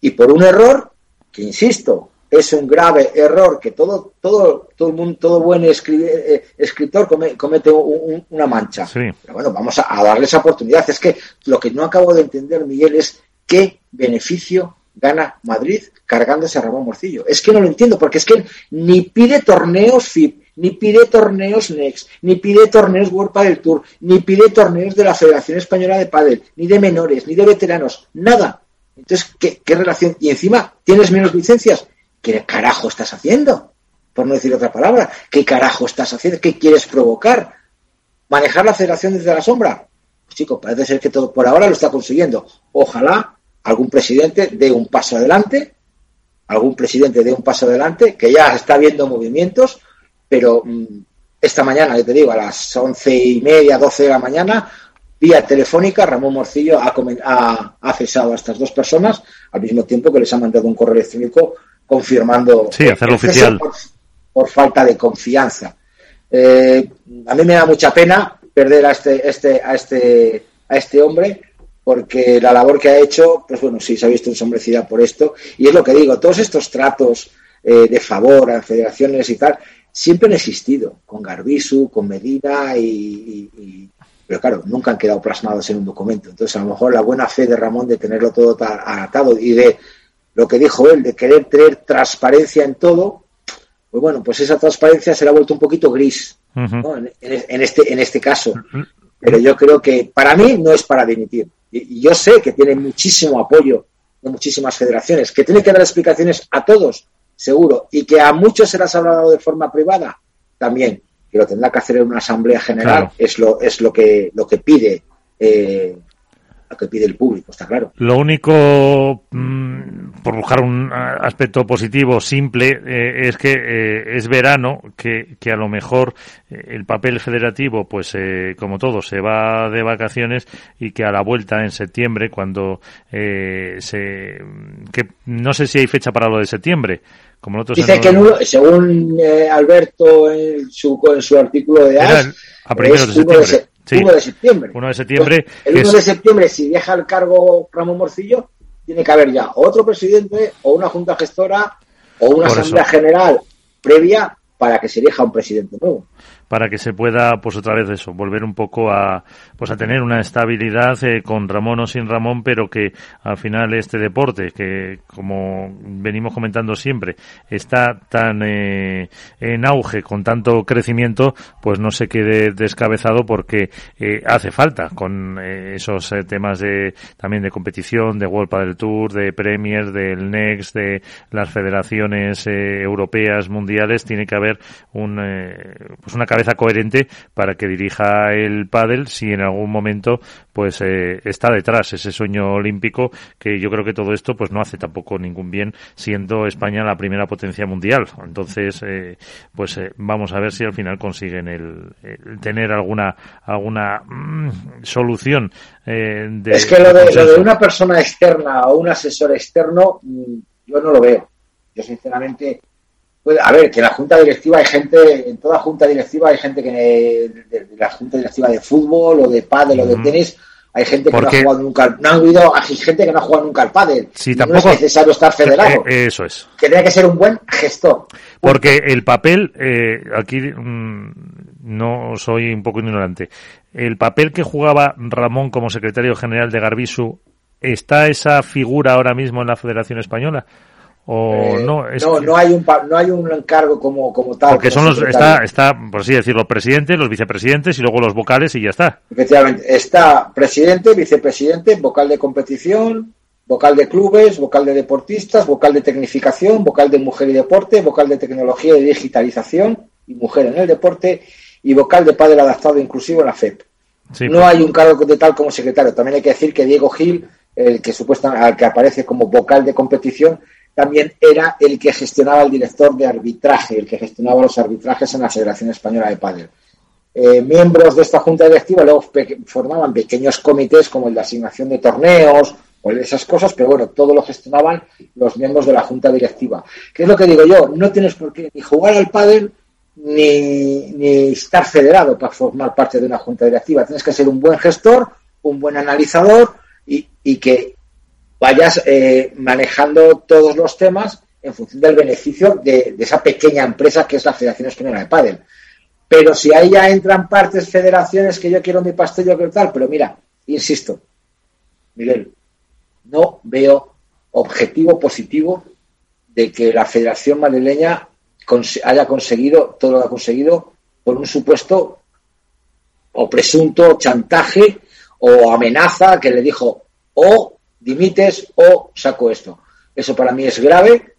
Y por un error, que insisto, es un grave error que todo todo todo el mundo todo buen eh, escritor comete una mancha pero bueno vamos a, darle esa oportunidad es que lo que no acabo de entender Miguel es qué beneficio gana Madrid cargándose a Ramón Morcillo es que no lo entiendo porque es que ni pide torneos FIP ni pide torneos Next, ni pide torneos World Padel Tour, ni pide torneos de la Federación Española de Padel, ni de menores, ni de veteranos, nada. Entonces, ¿qué, qué relación? Y encima, ¿tienes menos licencias? ¿Qué carajo estás haciendo? Por no decir otra palabra, ¿qué carajo estás haciendo? ¿Qué quieres provocar? ¿Manejar la federación desde la sombra? Pues chico, parece ser que todo por ahora lo está consiguiendo. Ojalá algún presidente dé un paso adelante, algún presidente dé un paso adelante, que ya está viendo movimientos, pero mm, esta mañana, yo te digo, a las once y media, doce de la mañana, vía telefónica, Ramón Morcillo ha, ha, ha, cesado a estas dos personas, al mismo tiempo que les ha mandado un correo electrónico confirmando sí, hacerlo oficial. Por, falta de confianza. Eh, a mí me da mucha pena perder a este, este, a este, a este hombre, porque la labor que ha hecho, pues bueno, sí, se ha visto ensombrecida por esto. Y es lo que digo, todos estos tratos eh, de favor a federaciones y tal, siempre han existido, con Garbisu, con Medina y, pero claro, nunca han quedado plasmados en un documento. Entonces, a lo mejor la buena fe de Ramón de tenerlo todo atado y de lo que dijo él, de querer tener transparencia en todo, pues bueno, pues esa transparencia se le ha vuelto un poquito gris en, este, en este caso. Pero yo creo que para mí no es para dimitir. Y, yo sé que tiene muchísimo apoyo de muchísimas federaciones, que tiene que dar explicaciones a todos, seguro, y que a muchos se las ha hablado de forma privada, también, que lo tendrá que hacer en una asamblea general, es lo, es lo que, lo que pide eh, que pide el público, está claro. Lo único, mm, por buscar un aspecto positivo, simple, eh, es que eh, es verano, que, que, a lo mejor eh, el papel federativo, pues como todo, se va de vacaciones y que a la vuelta en septiembre, cuando se... que no sé si hay fecha para lo de septiembre, como Dice que según Alberto en su, en su artículo de AS, a primeros de septiembre. 1 de septiembre. 1 de septiembre. el 1 de septiembre, si deja el cargo Ramón Morcillo, tiene que haber ya otro presidente o una junta gestora o una asamblea general previa para que se elija un presidente nuevo para que se pueda, pues otra vez eso, volver un poco a, pues a tener una estabilidad eh, con Ramón o sin Ramón, pero que al final este deporte, que como venimos comentando siempre, está tan eh, en auge, con tanto crecimiento, pues no se quede descabezado porque eh, hace falta con esos temas de también de competición, de World del Tour, de Premier, del Next, de las federaciones europeas, mundiales, tiene que haber un, pues una cabeza coherente para que dirija el pádel si en algún momento pues eh, está detrás ese sueño olímpico que yo creo que todo esto pues no hace tampoco ningún bien siendo España la primera potencia mundial. Entonces eh, pues eh, vamos a ver si al final consiguen el, tener alguna alguna mm, solución de, es que lo de, lo de una persona externa o un asesor externo mm, yo no lo veo. Yo sinceramente pues, a ver, que en la junta directiva hay gente, en toda junta directiva hay gente que de, la junta directiva de fútbol o de pádel o de tenis, hay gente que no ha jugado nunca, no ha habido, hay gente que no ha jugado nunca al pádel. Sí, tampoco, no es necesario estar federado. Eh, eso es. Que tiene que ser un buen gestor. Porque el papel, eh, aquí mm, no soy un poco ignorante, el papel que jugaba Ramón como secretario general de Garbisu, ¿está esa figura ahora mismo en la Federación Española? O eh, no no no hay un no hay un encargo como como tal porque son los está está por así decirlo presidentes los vicepresidentes y luego los vocales y ya está. Efectivamente está presidente vicepresidente vocal de competición vocal de clubes vocal de deportistas vocal de tecnificación vocal de mujer y deporte vocal de tecnología y digitalización y mujer en el deporte y vocal de padre adaptado inclusivo en la FEP no hay un cargo de tal como secretario. También hay que decir que Diego Gil el que supuestamente al que aparece como vocal de competición también era el que gestionaba el director de arbitraje, el que gestionaba los arbitrajes en la Federación Española de Padel. Eh, miembros de esta junta directiva luego formaban pequeños comités como el de asignación de torneos o esas cosas, pero bueno, todo lo gestionaban los miembros de la junta directiva. ¿Qué es lo que digo yo? No tienes por qué ni jugar al pádel ni, ni estar federado para formar parte de una junta directiva. Tienes que ser un buen gestor, un buen analizador y, y que vayas eh, manejando todos los temas en función del beneficio de, esa pequeña empresa que es la Federación Española de Pádel. Pero si ahí ya entran partes, federaciones que yo quiero mi pastel, yo quiero tal, pero mira, insisto, Miguel, no veo objetivo positivo de que la Federación Madrileña haya conseguido todo lo que ha conseguido por un supuesto o presunto chantaje o amenaza que le dijo o dimites o saco esto. Eso para mí es grave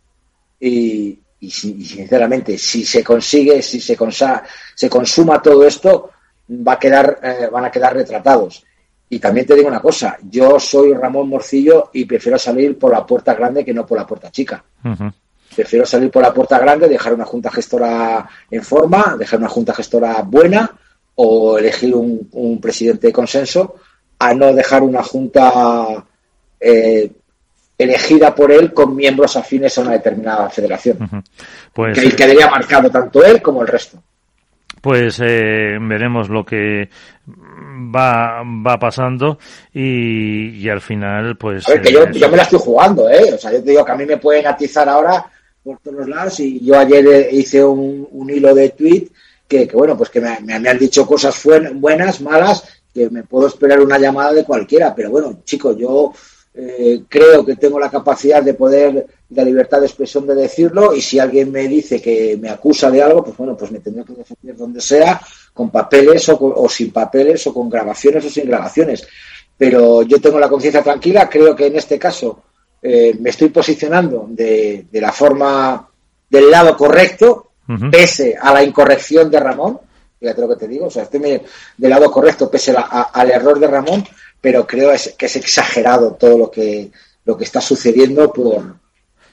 y, y, sinceramente, si se consigue, si se, se consuma todo esto, va a quedar, eh, van a quedar retratados. Y también te digo una cosa, yo soy Ramón Morcillo y prefiero salir por la puerta grande que no por la puerta chica. Prefiero salir por la puerta grande, dejar una junta gestora en forma, dejar una junta gestora buena o elegir un, presidente de consenso a no dejar una junta eh, elegida por él con miembros afines a una determinada federación. pues, que quedaría marcado tanto él como el resto. Pues eh, veremos lo que va, va pasando y, al final, pues. A ver, que yo, yo, me la estoy jugando, ¿eh? O sea, yo te digo que a mí me pueden atizar ahora por todos los lados y yo ayer eh, hice un, un hilo de tweet que, que, bueno, pues que me, me, han dicho cosas buenas, malas, que me puedo esperar una llamada de cualquiera, pero bueno, chicos, yo eh, creo que tengo la capacidad de poder, la libertad de expresión de decirlo y si alguien me dice que me acusa de algo, pues bueno, pues me tendré que defender donde sea, con papeles o, o sin papeles o con grabaciones o sin grabaciones. Pero yo tengo la conciencia tranquila, creo que en este caso eh, me estoy posicionando de, de, la forma del lado correcto, pese a la incorrección de Ramón, fíjate lo que te digo, o sea, estoy del lado correcto pese al error de Ramón, pero creo que es exagerado todo lo que, lo que está sucediendo por,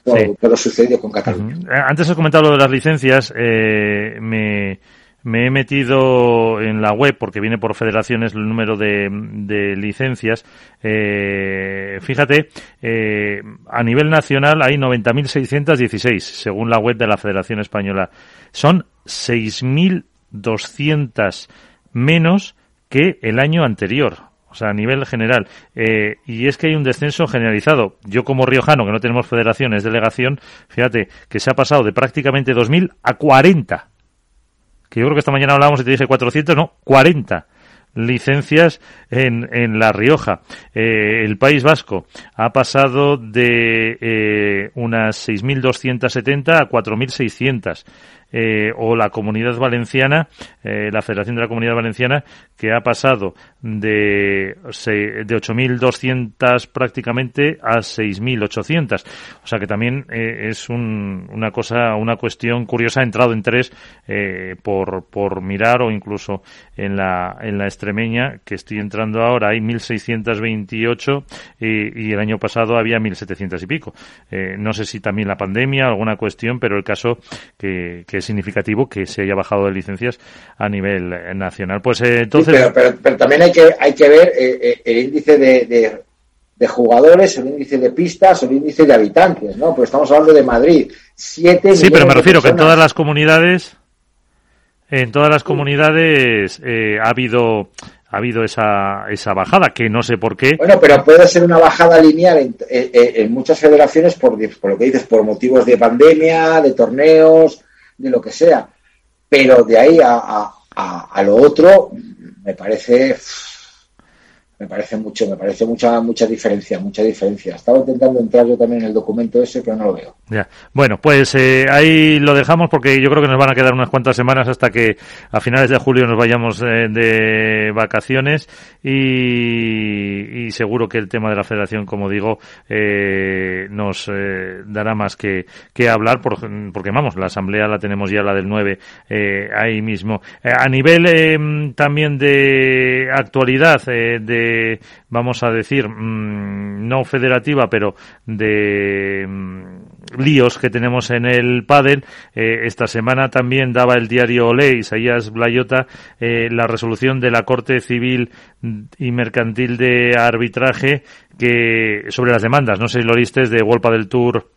por, lo sucedido con Cataluña. Eh, antes he comentado lo de las licencias, eh, me, me, he metido en la web porque viene por federaciones el número de, de licencias. Eh, fíjate, eh, a nivel nacional hay 90.616 según la web de la Federación Española. Son 6.200 menos que el año anterior o sea, a nivel general. Eh, y es que hay un descenso generalizado. Yo como riojano, que no tenemos federaciones, delegación, fíjate que se ha pasado de prácticamente 2.000 a 40. Que yo creo que esta mañana hablábamos y te dije 400, no, 40 licencias en, en La Rioja. Eh, el País Vasco ha pasado de eh, unas 6.270 a 4.600 eh, o la Comunidad Valenciana, eh, la Federación de la Comunidad Valenciana, que ha pasado de, de 8.200 prácticamente a 6.800. O sea que también eh, es un, una cosa, una cuestión curiosa. Ha entrado en tres eh, por, por mirar o incluso en la, en la extremeña, que estoy entrando ahora, hay 1.628 y, y el año pasado había 1.700 y pico. Eh, no sé si también la pandemia, alguna cuestión, pero el caso que, que significativo que se haya bajado de licencias a nivel eh, nacional. Pues eh, entonces. pero, pero, también hay que, hay que ver eh, el índice de, de, jugadores, el índice de pistas, el índice de habitantes, ¿no? Pues estamos hablando de Madrid. Siete sí, pero me refiero que en todas las comunidades. En todas las comunidades ha habido ha habido esa, esa bajada, que no sé por qué. Bueno, pero puede ser una bajada lineal en, en muchas federaciones por, por, lo que dices, por motivos de pandemia, de torneos, de lo que sea. Pero de ahí a, a, a lo otro, me parece me parece mucho, me parece mucha, mucha diferencia, mucha diferencia. Estaba intentando entrar yo también en el documento ese, pero no lo veo. Ya. Bueno, pues eh, ahí lo dejamos porque yo creo que nos van a quedar unas cuantas semanas hasta que a finales de julio nos vayamos eh, de vacaciones y, y, seguro que el tema de la federación, como digo, eh, nos eh, dará más que, que hablar por, porque vamos, la asamblea la tenemos ya, la del 9, eh, ahí mismo. a nivel también de actualidad, de vamos a decir, mm, no federativa, pero de mm, líos que tenemos en el pádel. Eh, esta semana también daba el diario Olé, Isaías Blayota, eh, la resolución de la Corte Civil y Mercantil de Arbitraje que sobre las demandas, no sé si lo viste, de Wolpa del Tour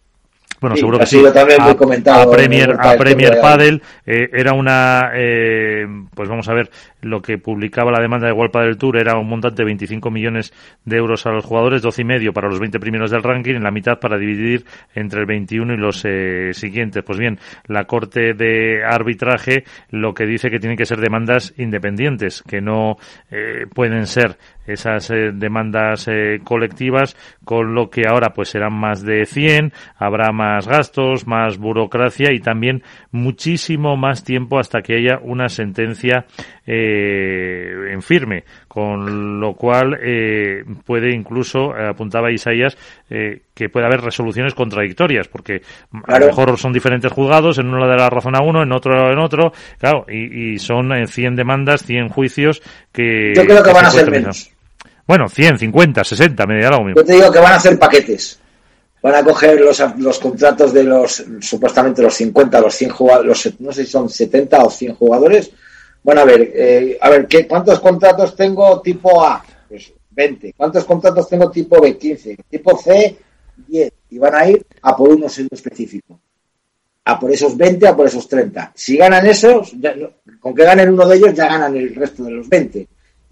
Bueno, Sí, seguro que sí. también a, comentado a Premier, a Premier Padel eh, era una, eh, pues vamos a ver, lo que publicaba la demanda de World Padel Tour era un montante de 25 millones de euros a los jugadores, 12 y medio para los 20 primeros del ranking, en la mitad para dividir entre el 21 y los eh, siguientes. Pues bien, la Corte de Arbitraje lo que dice que tienen que ser demandas independientes, que no eh, pueden ser esas eh, demandas eh, colectivas, con lo que ahora pues serán más de 100, habrá más gastos, más burocracia y también muchísimo más tiempo hasta que haya una sentencia eh, en firme, con lo cual eh, puede incluso, eh, apuntaba Isaías, eh, que puede haber resoluciones contradictorias, porque a lo mejor son diferentes juzgados, en uno le da la razón a uno, en otro en otro, claro, y, y son eh, 100 demandas, 100 juicios que... Yo creo que van a ser menos. Bueno, 100, 50, 60, me da lo mismo. Yo te digo que van a hacer paquetes. Van a coger los, los contratos de los, supuestamente los 50, los 100 jugadores, los, no sé si son 70 o 100 jugadores. Van a ver, eh, a ver, ¿qué, ¿cuántos contratos tengo tipo A? Pues 20. ¿Cuántos contratos tengo tipo B? 15. Tipo C, 10. Y van a ir a por uno en específico. A por esos 20, a por esos 30. Si ganan esos, ya con que ganen uno de ellos, ya ganan el resto de los 20.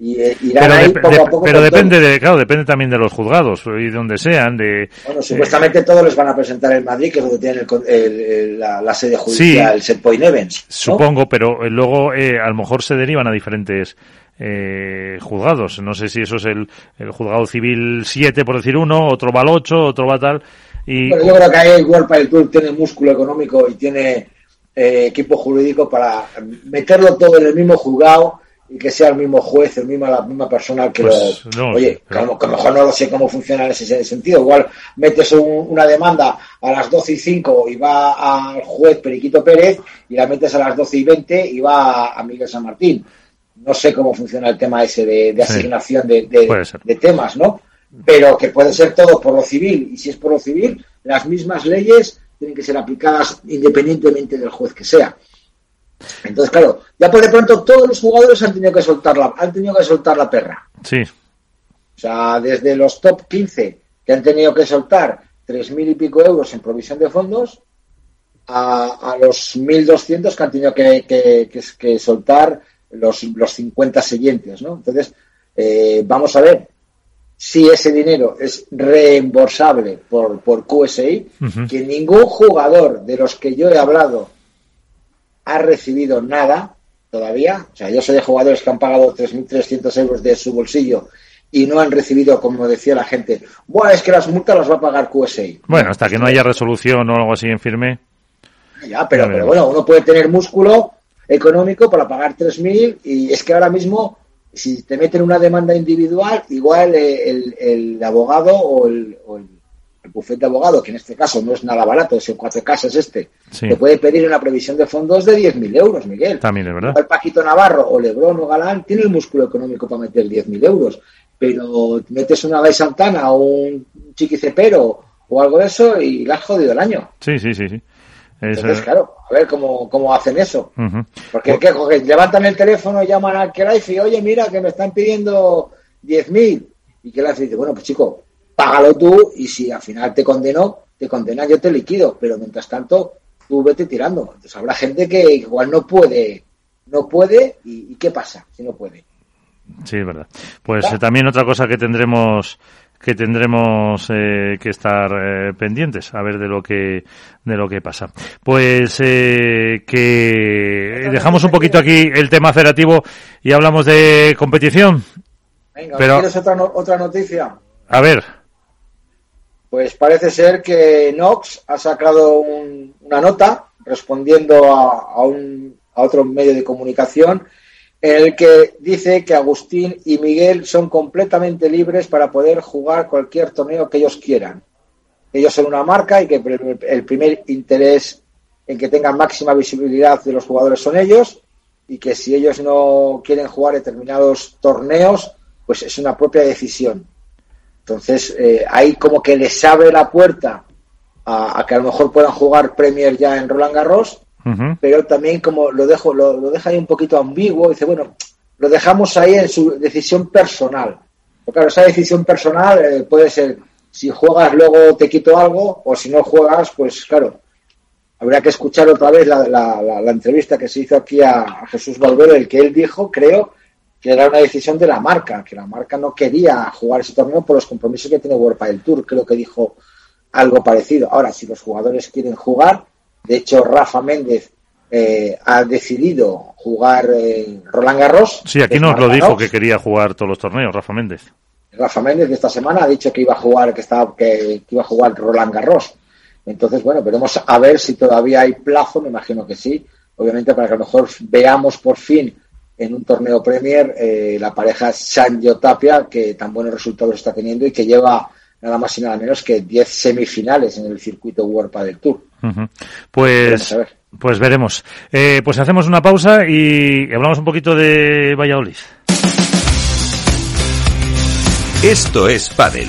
Y eh, irán Pero, ahí poco a poco. pero todo. depende de, claro, depende también de los juzgados y de donde sean, de Bueno, supuestamente todos les van a presentar en Madrid, que es donde tienen el el- el- la, la sede judicial, el Setpoint Evans. ¿no? Supongo, pero eh, luego eh, a lo mejor se derivan a diferentes eh, juzgados. No sé si eso es el, el juzgado civil 7, por decir uno, otro va al 8, otro va tal. Y Bueno, yo creo que ahí el World Padel Tour tiene músculo económico y tiene eh, equipo jurídico para meterlo todo en el mismo juzgado y que sea el mismo juez, el mismo, la misma persona que Pues, lo... no Oye, pero- que a lo- mejor no lo sé cómo funciona en ese sentido. Igual metes un- una demanda a las 12 y 5 y va al juez Periquito Pérez y la metes a las 12 y 20 y va a, a Miguel San Martín. No sé cómo funciona el tema ese de, de Sí. asignación de, de temas, ¿no? Pero que puede ser todo por lo civil. Y si es por lo civil, las mismas leyes tienen que ser aplicadas independientemente del juez que sea. Entonces, claro, ya por de pronto todos los jugadores han tenido que soltar la, han tenido que soltar la perra. sí, O sea, desde los top 15 que han tenido que soltar 3.000 y pico euros en provisión de fondos a, a los 1.200 que han tenido que, que- que- que soltar los, los 50 siguientes, ¿no? Entonces, eh, vamos a ver si ese dinero es reembolsable por, por QSI, que ningún jugador de los que yo he hablado ha recibido nada todavía. O sea, yo sé de jugadores que han pagado 3.300 euros de su bolsillo y no han recibido, como decía la gente, Buah, es que las multas las va a pagar QSI. bueno, hasta que no haya resolución o algo así en firme. Ya, pero, pero bueno, uno puede tener músculo económico para pagar 3.000 y es que ahora mismo, si te meten una demanda individual, igual eh, el, el abogado o el, o el, el bufete de abogado, que en este caso no es nada barato, es en cuatro casas este, Sí. te puede pedir una previsión de fondos de 10.000 euros, Miguel. También es verdad. El Paquito Navarro o Lebrón o Galán tiene el músculo económico para meter 10.000 euros, pero metes una Gai Santana o un Chiqui Cepero o algo de eso y le has jodido el año. Sí, sí, sí, sí. Es, Entonces, eh, claro, a ver cómo, cómo hacen eso. Porque ¿qué levantan el teléfono, llaman al Life y oye, mira que me están pidiendo 10.000. Y que Life dice, bueno, pues chico, págalo tú y si al final te condeno, te condenan, yo te liquido. Pero mientras tanto, tú vete tirando. Entonces habrá gente que igual no puede, no puede y, y ¿qué pasa si no puede? Sí, es verdad. Pues eh, también otra cosa que tendremos que tendremos eh, que estar eh, pendientes a ver de lo que de lo que pasa. Pues eh, que dejamos un poquito aquí el tema federativo y hablamos de competición. Venga, Pero- ¿quieres otra, no- otra noticia? A ver, Pues parece ser que Nox ha sacado un- una nota respondiendo a, un, a otro medio de comunicación en el que dice que Agustín y Miguel son completamente libres para poder jugar cualquier torneo que ellos quieran. Ellos son una marca y que el primer interés en que tengan máxima visibilidad de los jugadores son ellos y que si ellos no quieren jugar determinados torneos, pues es una propia decisión. Entonces, eh, ahí como que les abre la puerta a, a que a lo mejor puedan jugar Premier ya en Roland Garros, pero también como lo dejo lo, lo deja ahí un poquito ambiguo, dice, bueno, lo dejamos ahí en su decisión personal. Pero claro, esa decisión personal eh, puede ser si juegas luego te quito algo, o si no juegas, pues claro, habría que escuchar otra vez la, la, entrevista que se hizo aquí a, Jesús Valverde, el que él dijo, creo, que era una decisión de la marca, que la marca no quería jugar ese torneo por los compromisos que tiene World del Tour, creo que dijo algo parecido. Ahora, si los jugadores quieren jugar, de hecho Rafa Méndez eh, ha decidido jugar Roland Garros. Sí, aquí nos lo dijo que quería jugar todos los torneos, Rafa Méndez. Rafa Méndez de esta semana ha dicho que iba a jugar, que estaba, que, iba a jugar Roland Garros. Entonces, bueno, veremos a ver si todavía hay plazo, me imagino que sí, obviamente para que a lo mejor veamos por fin en un torneo Premier eh, la pareja Sanjo Tapia, que tan buenos resultados está teniendo y que lleva nada más y nada menos que 10 semifinales en el circuito World del Tour. Pues pues veremos. Eh, pues hacemos una pausa y hablamos un poquito de Valladolid. Esto es Padel.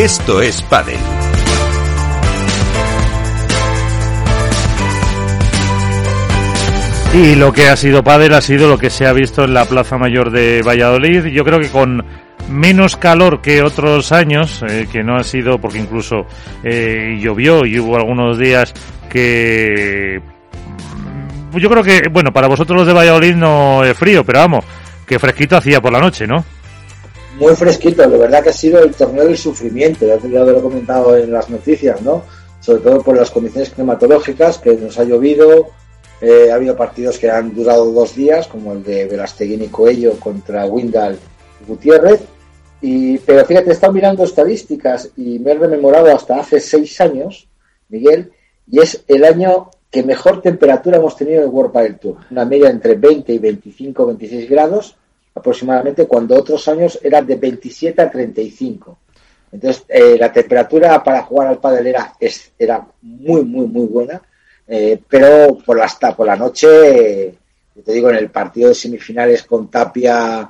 Esto es Padel. Y lo que ha sido Padel ha sido lo que se ha visto en la Plaza Mayor de Valladolid. Yo creo que con menos calor que otros años, eh, que no ha sido porque incluso eh, llovió y hubo algunos días que mm, yo creo que, bueno, para vosotros los de Valladolid no es frío, pero vamos, que fresquito hacía por la noche, ¿no? Muy fresquito, de verdad que ha sido el torneo del sufrimiento, ya, lo he comentado en las noticias, ¿no? Sobre todo por las condiciones climatológicas, que nos ha llovido, eh, ha habido partidos que han durado dos días, como el de Velasteguín y Coello contra Windal Gutiérrez, y, pero fíjate, he estado mirando estadísticas y me he rememorado hasta hace seis años, Miguel, y es el año que mejor temperatura hemos tenido en el World Tour, una media entre 20 y 25, 26 grados, aproximadamente, cuando otros años eran de 27 a 35. Entonces, eh, la temperatura para jugar al pádel era, era muy, muy, muy buena, eh, pero por la, por la noche, te digo, en el partido de semifinales con Tapia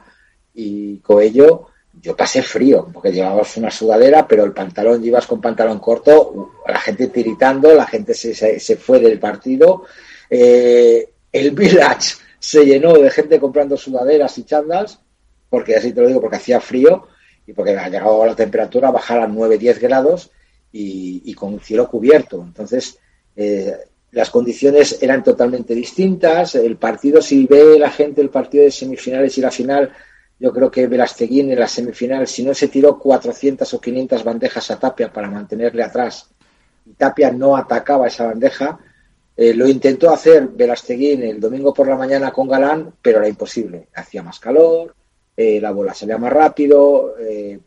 y Coello, yo pasé frío, porque llevabas una sudadera, pero el pantalón, llevas con pantalón corto, la gente tiritando, la gente se, se, fue del partido. Eh, el Village se llenó de gente comprando sudaderas y chandas, porque así te lo digo, porque hacía frío y porque ha llegado la temperatura a bajar a 9-10 grados y, con cielo cubierto. Entonces, eh, las condiciones eran totalmente distintas. El partido, si ve la gente el partido de semifinales y la final, yo creo que Velasteguín en la semifinal, si no se tiró 400 o 500 bandejas a Tapia para mantenerle atrás, y Tapia no atacaba esa bandeja, eh, lo intentó hacer Velasteguín el domingo por la mañana con Galán, pero era imposible. Hacía más calor, eh, la bola salía más rápido, eh,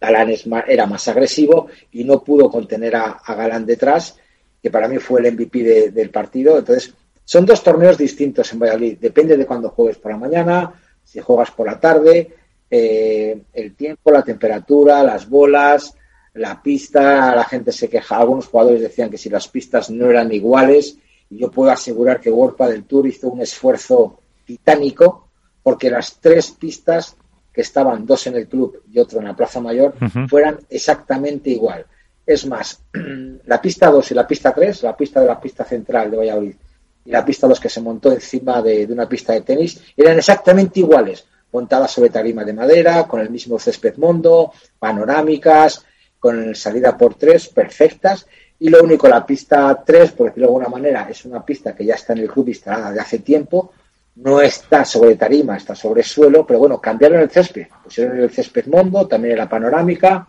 Galán era más agresivo y no pudo contener a, Galán detrás, que para mí fue el MVP del partido. Entonces, son dos torneos distintos en Valladolid. Depende de cuándo juegues por la mañana, si juegas por la tarde, el tiempo, la temperatura, las bolas, la pista, la gente se queja. Algunos jugadores decían que si las pistas no eran iguales, yo puedo asegurar que World del Tour hizo un esfuerzo titánico porque las tres pistas que estaban dos en el club y otro en la Plaza Mayor, fueran exactamente igual. Es más, la pista 2 y la pista 3, la pista de la pista central de Valladolid y la pista 2 que se montó encima de, una pista de tenis, eran exactamente iguales, montadas sobre tarima de madera, con el mismo césped mondo, panorámicas, con salida por tres, perfectas, y lo único, la pista 3, por decirlo de alguna manera, es una pista que ya está en el club instalada de hace tiempo, no está sobre tarima, está sobre suelo, pero bueno, cambiaron el césped, pusieron el césped mondo, también era panorámica,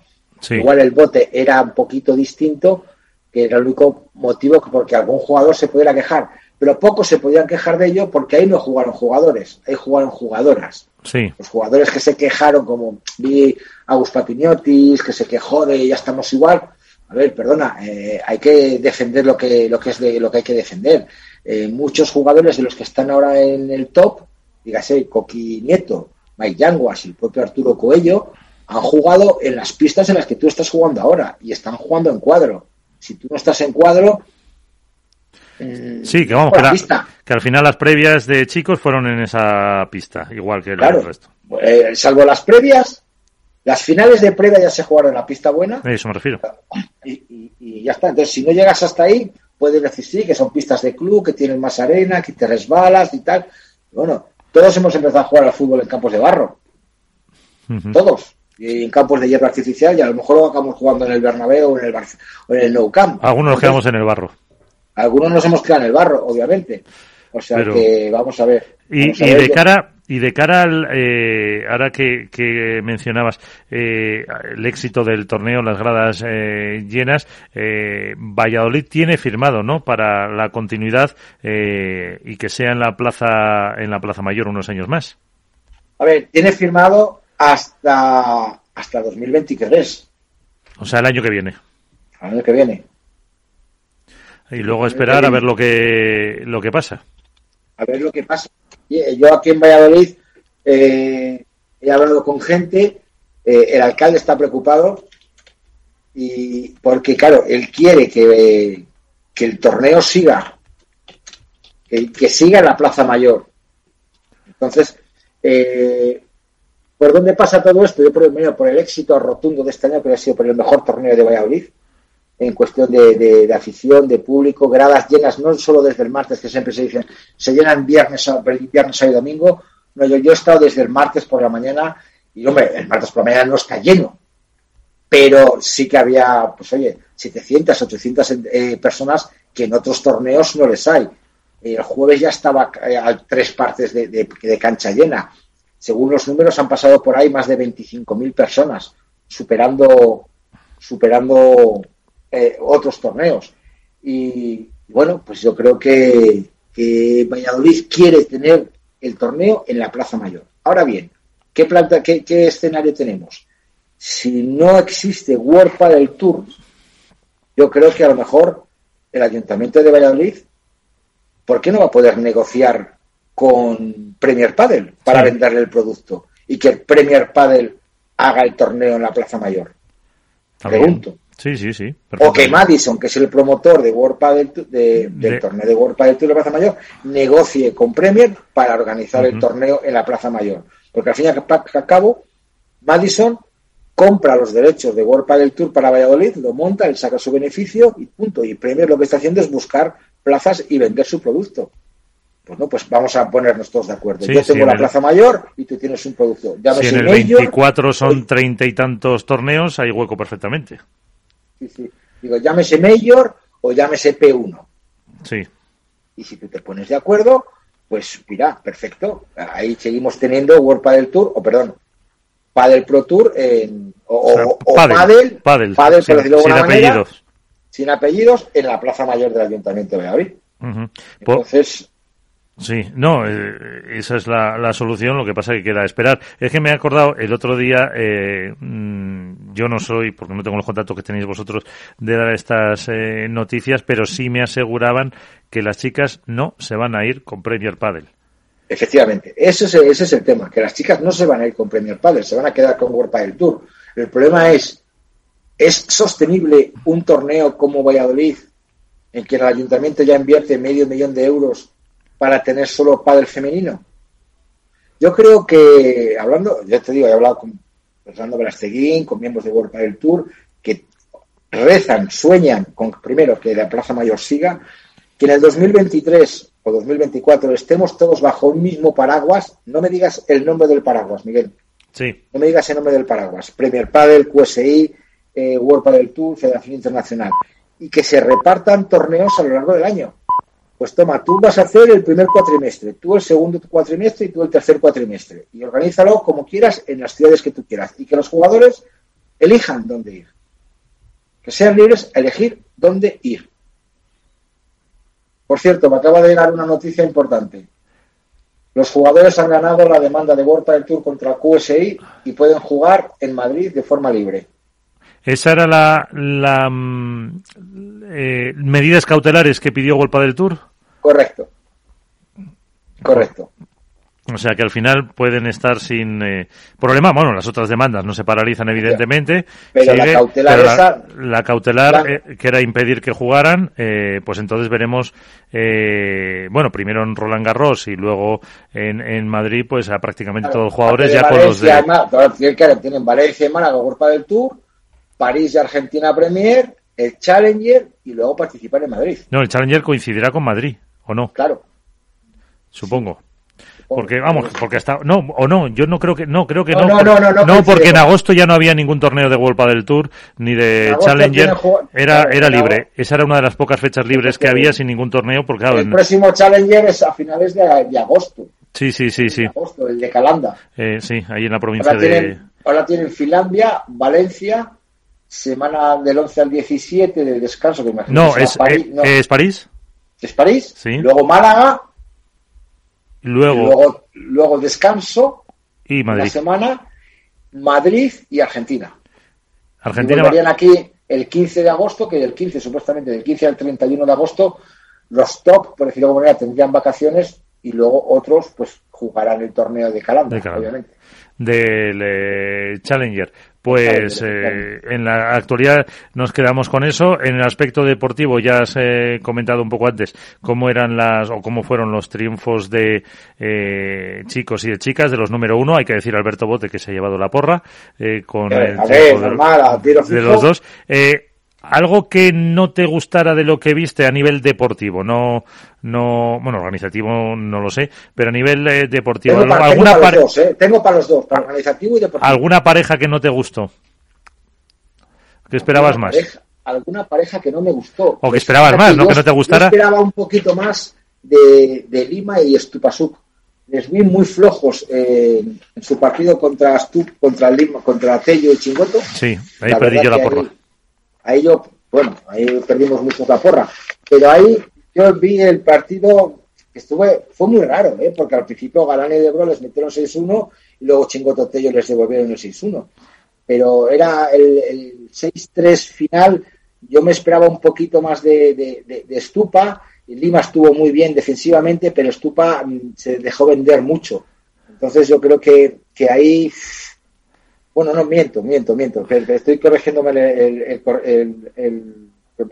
igual el bote era un poquito distinto, que era el único motivo que porque algún jugador se pudiera quejar, pero pocos se podían quejar de ello porque ahí no jugaron jugadores, ahí jugaron jugadoras. Sí. Los jugadores que se quejaron, como vi a Gus Papiniotis, que se quejó de ya estamos igual, a ver, perdona, eh, hay que defender lo que, lo que es de lo que hay que defender. Eh, muchos jugadores de los que están ahora en el top, dígase Coqui Nieto, Mike Yanguas y el propio Arturo Coello, han jugado en las pistas en las que tú estás jugando ahora y están jugando en cuadro. Si tú no estás en cuadro, mm, Sí, que vamos, que, al final las previas de chicos fueron en esa pista, igual que el resto. Eh, salvo las previas, las finales de previa ya se jugaron en la pista buena. A eso me refiero. Y, y, ya está. Entonces, si no llegas hasta ahí, puedes decir sí, que son pistas de club, que tienen más arena, que te resbalas y tal. Bueno, todos hemos empezado a jugar al fútbol en campos de barro. Todos. Y en campos de hierro artificial y a lo mejor lo acabamos jugando en el Bernabéu o en el, o en el Nou Camp. Algunos nos quedamos en el barro. Algunos nos hemos quedado en el barro, obviamente. O sea que vamos a ver. y, de cara y de cara al, eh, ahora que, mencionabas eh, el éxito del torneo, las gradas eh, llenas, Valladolid tiene firmado, ¿no? Para la continuidad y que sea en la plaza, en la plaza mayor unos años más. A ver, tiene firmado hasta hasta 2023. O sea, el año que viene. El año que viene. Y luego esperar a ver lo que lo que pasa. A ver lo que pasa. Eh, yo aquí en Valladolid eh, he hablado con gente, eh, el alcalde está preocupado y porque, claro, él quiere que, que el torneo siga, que, siga en la Plaza Mayor. Entonces, ¿por dónde pasa todo esto? Yo por, por el éxito rotundo de este año, que ha sido por el mejor torneo de Valladolid en cuestión de, afición, de público, gradas llenas, no solo desde el martes, que siempre se dice, se llenan viernes, viernes y domingo. No, yo, he estado desde el martes por la mañana y, hombre, el martes por la mañana no está lleno, pero sí que había, pues oye, 700, 800 eh, personas que en otros torneos no les hay. El jueves ya estaba eh, a tres partes de, de, cancha llena. Según los números, han pasado por ahí más de 25.000 personas, superando, superando eh, otros torneos. Y bueno, pues yo creo que, que, Valladolid quiere tener el torneo en la Plaza Mayor. Ahora bien, ¿qué, planta, qué, escenario tenemos? Si no existe World del Tour, yo creo que a lo mejor el Ayuntamiento de Valladolid, ¿por qué no va a poder negociar con Premier Padel para venderle el producto y que Premier Padel haga el torneo en la Plaza Mayor? Pregunto. Sí, sí, sí. O que Madison, que es el promotor de World Padel, del torneo de World Padel Tour de Plaza Mayor, negocie con Premier para organizar el torneo en la Plaza Mayor. Porque al fin y al cabo, Madison compra los derechos de World Padel Tour para Valladolid, lo monta, él saca su beneficio y punto. Y Premier lo que está haciendo es buscar plazas y vender su producto. Pues no, pues vamos a ponernos todos de acuerdo. Yo tengo la Plaza Mayor y tú tienes un producto. si en el 24 son treinta y tantos torneos, hay hueco perfectamente. Sí, sí. Digo, llámese Mayor o llámese P1. Sí. Y si tú te pones de acuerdo, pues mira, perfecto. Ahí seguimos teniendo World Padel Tour, o perdón, Padel Pro Tour en, o, o, Padel, Padel, sin, apellidos. sin apellidos, en la Plaza Mayor del Ayuntamiento de Madrid. Entonces, Sí, no, eh, esa es la, la, solución, lo que pasa es que queda esperar. Es que me he acordado el otro día, eh, mm, yo no soy, porque no tengo los contactos que tenéis vosotros, de dar estas eh, noticias, pero sí me aseguraban que las chicas no se van a ir con Premier Padel. Efectivamente, ese es, ese es el tema, que las chicas no se van a ir con Premier Padel, se van a quedar con World Padel Tour. El problema es, ¿es sostenible un torneo como Valladolid, en que el ayuntamiento ya invierte medio millón de euros para tener solo padre femenino. Yo creo que, hablando, ya te digo, he hablado con Fernando Brasteguín, con miembros de World del Tour, que rezan, sueñan con, primero, que la Plaza Mayor siga, que en el 2023 o 2024 estemos todos bajo un mismo paraguas. No me digas el nombre del paraguas, Miguel. Sí. No me digas el nombre del paraguas. Premier Padel, QSI, eh, World Padel Tour, Federación Internacional. Y que se repartan torneos a lo largo del año. Pues toma, tú vas a hacer el primer cuatrimestre, tú el segundo cuatrimestre y tú el tercer cuatrimestre. Y organízalo como quieras en las ciudades que tú quieras. Y que los jugadores elijan dónde ir. Que sean libres a elegir dónde ir. Por cierto, me acaba de llegar una noticia importante. Los jugadores han ganado la demanda de World del Tour contra QSI y pueden jugar en Madrid de forma libre. Esa era la, la mm, eh, medidas cautelares que pidió Golpa del Tour. Correcto. Correcto. O sea que al final pueden estar sin eh, problema. Bueno, las otras demandas no se paralizan evidentemente. Pero la cautelar, pero esa, la cautelar eh, que era impedir que jugaran, eh, pues entonces veremos, eh, bueno, primero en Roland Garros y luego en, en Madrid, pues a prácticamente todos los jugadores ya con los de... Valencia, tienen Valencia y Málaga, Copa del Tour, París y Argentina Premier, el Challenger y luego participar en Madrid. No, el Challenger coincidirá con Madrid, ¿o no? Claro. Supongo. Porque vamos, porque hasta no o no, yo no creo que no, creo que No, no. no, no, no, no porque en agosto ya no había ningún torneo de World del Tour ni de Challenger, era era libre. Esa era una de las pocas fechas libres que había sin ningún torneo, porque claro, El próximo Challenger es a finales de, de agosto. sí, sí, sí, sí, agosto, el de Calanda. Eh, sí, ahí en la provincia Ahora de tienen, ahora tienen Finlandia, Valencia, semana del 11 al 17 de descanso. Que imagino no, que será es París, eh, no, es París, es París. Sí. Luego Málaga, luego luego, luego descanso, y Madrid. semana, Madrid y Argentina. Argentina y volverían aquí el 15 de agosto, que el 15, supuestamente, del 15 al 31 de agosto, los top, por decirlo de alguna manera, tendrían vacaciones y luego otros, pues, jugarán el torneo de Calanda, De Calanda. obviamente. del eh, Challenger. Pues eh, en la actualidad nos quedamos con eso. En el aspecto deportivo ya has eh, comentado un poco antes cómo eran las o cómo fueron los triunfos de eh, chicos y de chicas de los número uno. Hay que decir Alberto Bote que se ha llevado la porra eh, con Eh, el ver, de- normal, de fijo. los dos. Eh, algo que no te gustara de lo que viste a nivel deportivo, no, no, bueno, organizativo no lo sé, pero a nivel eh, deportivo, Tengo para, tengo alguna, para pare- los dos, ¿eh? Tengo para los dos, para organizativo y deportivo. alguna pareja que no te gustó, que esperabas Alguna más. pareja- alguna pareja que no me gustó. O que Pues esperabas más, ¿no? yo- Que no te gustara. Yo esperaba un poquito más de, de Lima y Estupasuk. Les vi muy flojos eh, en su partido contra Stup, contra Lima, contra Tello y Chingoto. Sí, ahí La perdí yo la porra. Ahí, ahí yo, bueno, ahí perdimos mucho la porra. Pero ahí yo vi el partido, estuve, fue muy raro, ¿eh? porque al principio Galán y Debro les metieron 6-1 y luego Chingoto Tello les devolvieron el 6-1. Pero era el, el 6-3 final, yo me esperaba un poquito más de, de, de- de Stupa. Lima estuvo muy bien defensivamente, pero Stupa mm, se dejó vender mucho. Entonces yo creo que, que ahí bueno, no, miento, miento, miento. Estoy corrigiéndome el, el, el, el- el-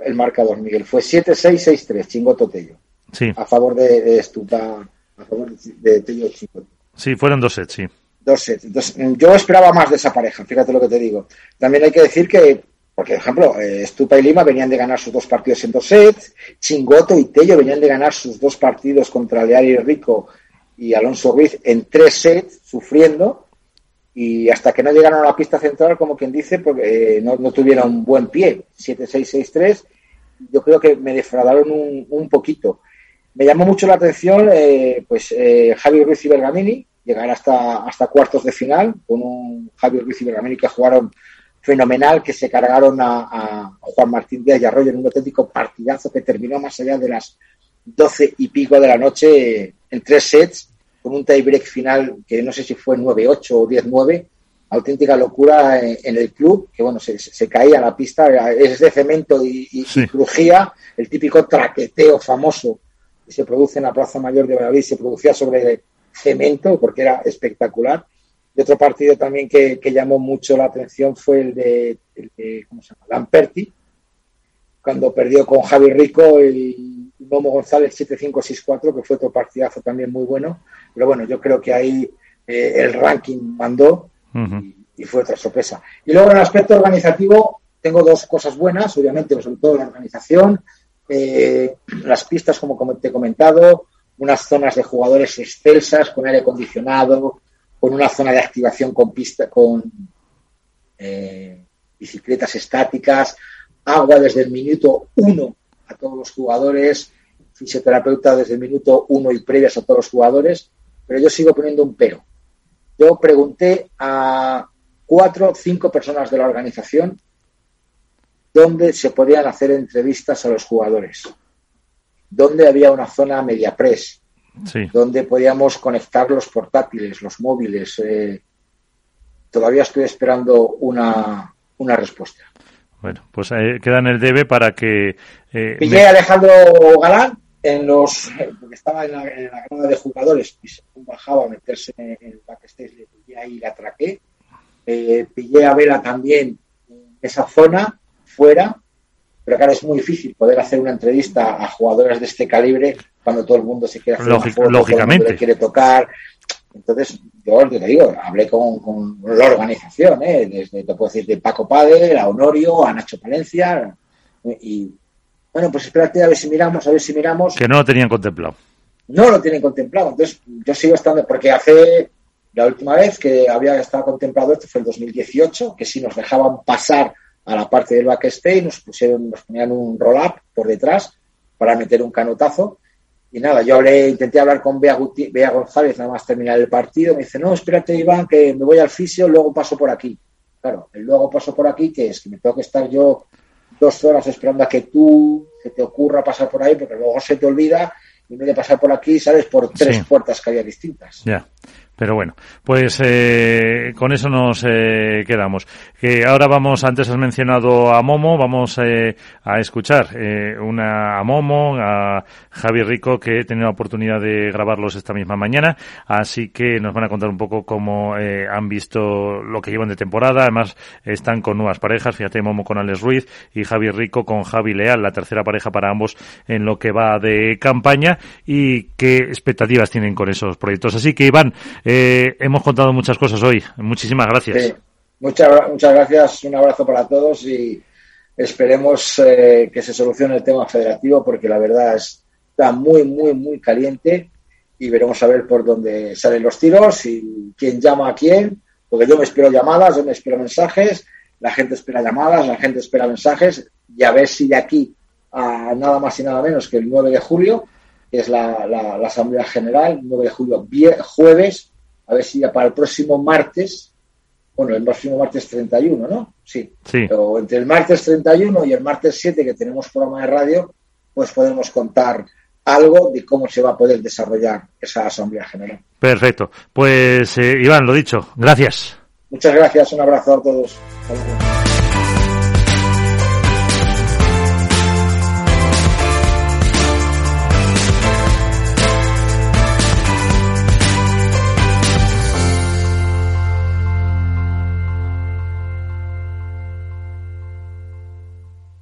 el marcador, Miguel. Fue 7-6-6-3, Chingoto Tello. Sí, A favor de, de Estupa, a favor de, Tello Chingoto. sí, fueron dos sets, sí. Dos sets. Entonces, yo esperaba más de esa pareja, fíjate lo que te digo. También hay que decir que, porque, por ejemplo, eh, Estupa y Lima venían de ganar sus dos partidos en dos sets, Chingoto y Tello venían de ganar sus dos partidos contra Leal y Rico y Alonso Ruiz en tres sets, sufriendo, y hasta que no llegaron a la pista central, como quien dice, porque eh, no, no tuvieron buen pie, 7-6-6-3, yo creo que me defraudaron un, un poquito. Me llamó mucho la atención, eh, pues, eh, Javi Ruiz y Bergamini, llegar hasta, hasta cuartos de final, con un Javi Ruiz y Bergamini que jugaron fenomenal, que se cargaron a, a Juan Martín Díaz y Arroyo en un auténtico partidazo que terminó más allá de las doce y pico de la noche eh, en tres sets, con un tiebreak final que no sé si fue 9-8 o 10-9, auténtica locura en, en el club, que bueno, se, se caía la pista, es de cemento y, y- Sí. y crujía, el típico traqueteo famoso que se produce en la Plaza Mayor de Valladolid, se producía sobre cemento porque era espectacular. Y otro partido también que, que llamó mucho la atención fue el de, el de, ¿cómo se llama? Lamperti, cuando perdió con Javi Rico y Momo González 7-5-6-4, que fue otro partidazo también muy bueno. Pero bueno, yo creo que ahí eh, el ranking mandó y, fue otra sorpresa. Y luego en el aspecto organizativo tengo dos cosas buenas, obviamente, sobre todo la organización, eh, las pistas como te he comentado, unas zonas de jugadores excelsas con aire acondicionado, con una zona de activación con pista, con eh, bicicletas estáticas, agua desde el minuto uno a todos los jugadores, fisioterapeuta desde el minuto uno y previas a todos los jugadores, pero yo sigo poniendo un pero. Yo pregunté a cuatro o cinco personas de la organización dónde se podían hacer entrevistas a los jugadores, dónde había una zona media press, donde podíamos conectar los portátiles, los móviles. Eh, todavía estoy esperando una, una respuesta. Bueno, pues eh, queda en el debe para que... Eh, Pillé a Alejandro Galán en los... porque estaba en la, en grada de jugadores y según bajaba a meterse en el backstage, le pillé ahí y la atraqué. Eh, pillé a Vela también en esa zona, fuera, pero claro, es muy difícil poder hacer una entrevista a jugadores de este calibre cuando todo el mundo se quiere hacer una lógicamente. quiere tocar. Entonces, yo te digo, hablé con, la organización, ¿eh? desde, te puedo decir, de Paco Padre, a Honorio, a Nacho Palencia, y bueno, pues espérate a ver si miramos, a ver si miramos. Que no lo tenían contemplado. No lo tienen contemplado. Entonces, yo sigo estando, porque hace la última vez que había estado contemplado esto fue el 2018, que si nos dejaban pasar a la parte del backstage, nos pusieron, nos ponían un roll-up por detrás para meter un canotazo y nada, yo hablé, intenté hablar con Bea, González nada más terminar el partido. Me dice, no, espérate, Iván, que me voy al fisio, luego paso por aquí. Claro, el luego paso por aquí, que es que me tengo que estar yo dos horas esperando a que tú se te ocurra pasar por ahí, porque luego se te olvida y en vez de pasar por aquí sales por tres puertas que había distintas. Ya. Pero bueno, pues eh, con eso nos eh, quedamos. Que ahora vamos, antes has mencionado a Momo, vamos eh, a escuchar eh, una a Momo, a Javi Rico, que he tenido la oportunidad de grabarlos esta misma mañana, así que nos van a contar un poco cómo eh, han visto lo que llevan de temporada. Además, están con nuevas parejas, fíjate, Momo con Alex Ruiz y Javi Rico con Javi Leal, la tercera pareja para ambos en lo que va de campaña y qué expectativas tienen con esos proyectos. Así que Iván, eh, hemos contado muchas cosas hoy. Muchísimas gracias. Muchas, muchas gracias. Un abrazo para todos y esperemos eh, que se solucione el tema federativo porque la verdad está muy, muy, muy caliente y veremos a ver por dónde salen los tiros y quién llama a quién. Porque yo me espero llamadas, yo me espero mensajes, la gente espera llamadas, la gente espera mensajes y a ver si de aquí a nada más y nada menos que el 9 de julio, que es la, la, la Asamblea General, 9 de julio, jueves, a ver si ya para el próximo martes, bueno, el próximo martes 31, ¿no? Sí. sí. Pero entre el martes 31 y el martes 7 que tenemos programa de radio, pues podemos contar algo de cómo se va a poder desarrollar esa Asamblea General. Perfecto. Pues, eh, Iván, lo dicho, gracias. Muchas gracias, un abrazo a todos.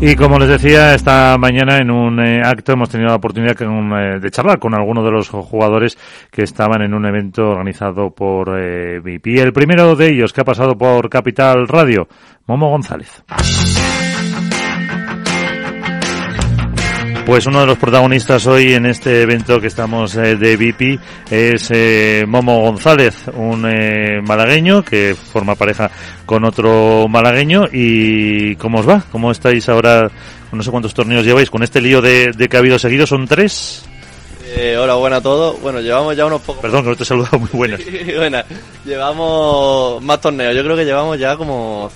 Y como les decía, esta mañana en un eh, acto hemos tenido la oportunidad eh, de charlar con algunos de los jugadores que estaban en un evento organizado por eh, VIP. Y el primero de ellos que ha pasado por Capital Radio, Momo González. Pues uno de los protagonistas hoy en este evento que estamos eh, de VIP es eh, Momo González, un eh, malagueño que forma pareja con otro malagueño. ¿Y cómo os va? ¿Cómo estáis ahora? No sé cuántos torneos lleváis con este lío de, que ha habido seguido, ¿son tres? hola, buena a todos. Bueno, llevamos ya unos pocos. Perdón, que no te he saludado muy buenas. bueno, llevamos más torneos. Yo creo que llevamos ya como,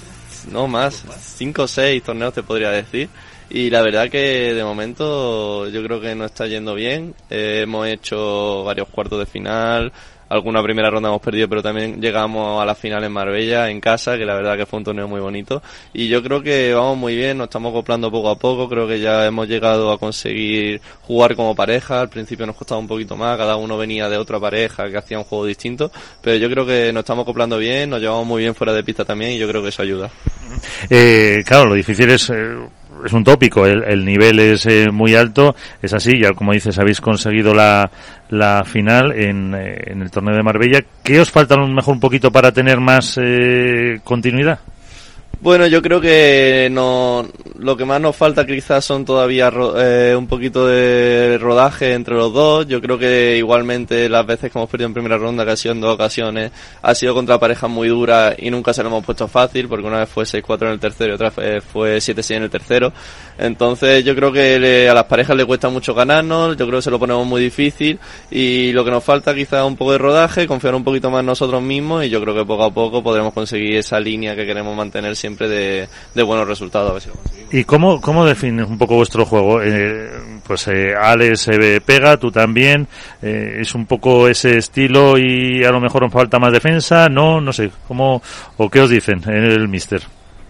no más, cinco o seis torneos te podría decir. Y la verdad que de momento yo creo que no está yendo bien. Eh, hemos hecho varios cuartos de final, alguna primera ronda hemos perdido, pero también llegamos a la final en Marbella, en casa, que la verdad que fue un torneo muy bonito. Y yo creo que vamos muy bien, nos estamos acoplando poco a poco, creo que ya hemos llegado a conseguir jugar como pareja, al principio nos costaba un poquito más, cada uno venía de otra pareja que hacía un juego distinto, pero yo creo que nos estamos acoplando bien, nos llevamos muy bien fuera de pista también y yo creo que eso ayuda. Eh, claro, lo difícil es... Eh, es un tópico, el, nivel es eh, muy alto, es así, ya como dices, habéis conseguido la, la final en, en el torneo de Marbella. ¿Qué os falta a mejor un poquito para tener más continuidad? Bueno, yo creo que no, lo que más nos falta quizás son todavía eh, un poquito de rodaje entre los dos. Yo creo que igualmente las veces que hemos perdido en primera ronda, que ha sido en dos ocasiones, ha sido contra parejas muy duras y nunca se lo hemos puesto fácil, porque una vez fue 6-4 en el tercero y otra vez fue 7-6 en el tercero. Entonces yo creo que a las parejas le cuesta mucho ganarnos, yo creo que se lo ponemos muy difícil y lo que nos falta quizás un poco de rodaje, confiar un poquito más en nosotros mismos y yo creo que poco a poco podremos conseguir esa línea que queremos mantener siempre de, buenos resultados. ¿Y cómo, cómo defines un poco vuestro juego? Eh, pues eh, Alex se pega, tú también. Eh, ¿Es un poco ese estilo y a lo mejor os falta más defensa? No, no sé. ¿Cómo, o qué os dicen en el Mister?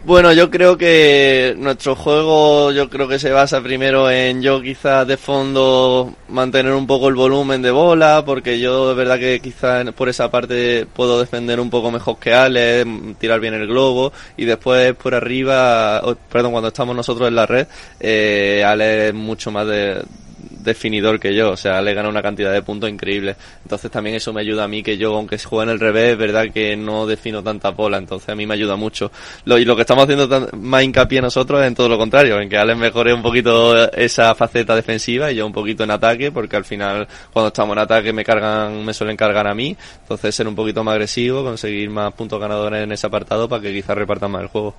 Bueno, yo creo que nuestro juego, yo creo que se basa primero en yo quizás de fondo mantener un poco el volumen de bola, porque yo de verdad que quizás por esa parte puedo defender un poco mejor que Ale, tirar bien el globo, y después por arriba, perdón, cuando estamos nosotros en la red, eh, Ale es mucho más de, definidor que yo, o sea, le gana una cantidad de puntos increíble. Entonces también eso me ayuda a mí, que yo, aunque juegue en el revés, es verdad que no defino tanta bola, entonces a mí me ayuda mucho. Lo, y lo que estamos haciendo más hincapié nosotros es en todo lo contrario, en que Alex mejore un poquito esa faceta defensiva y yo un poquito en ataque, porque al final cuando estamos en ataque me cargan, me suelen cargar a mí, entonces ser un poquito más agresivo, conseguir más puntos ganadores en ese apartado para que quizás repartan más el juego.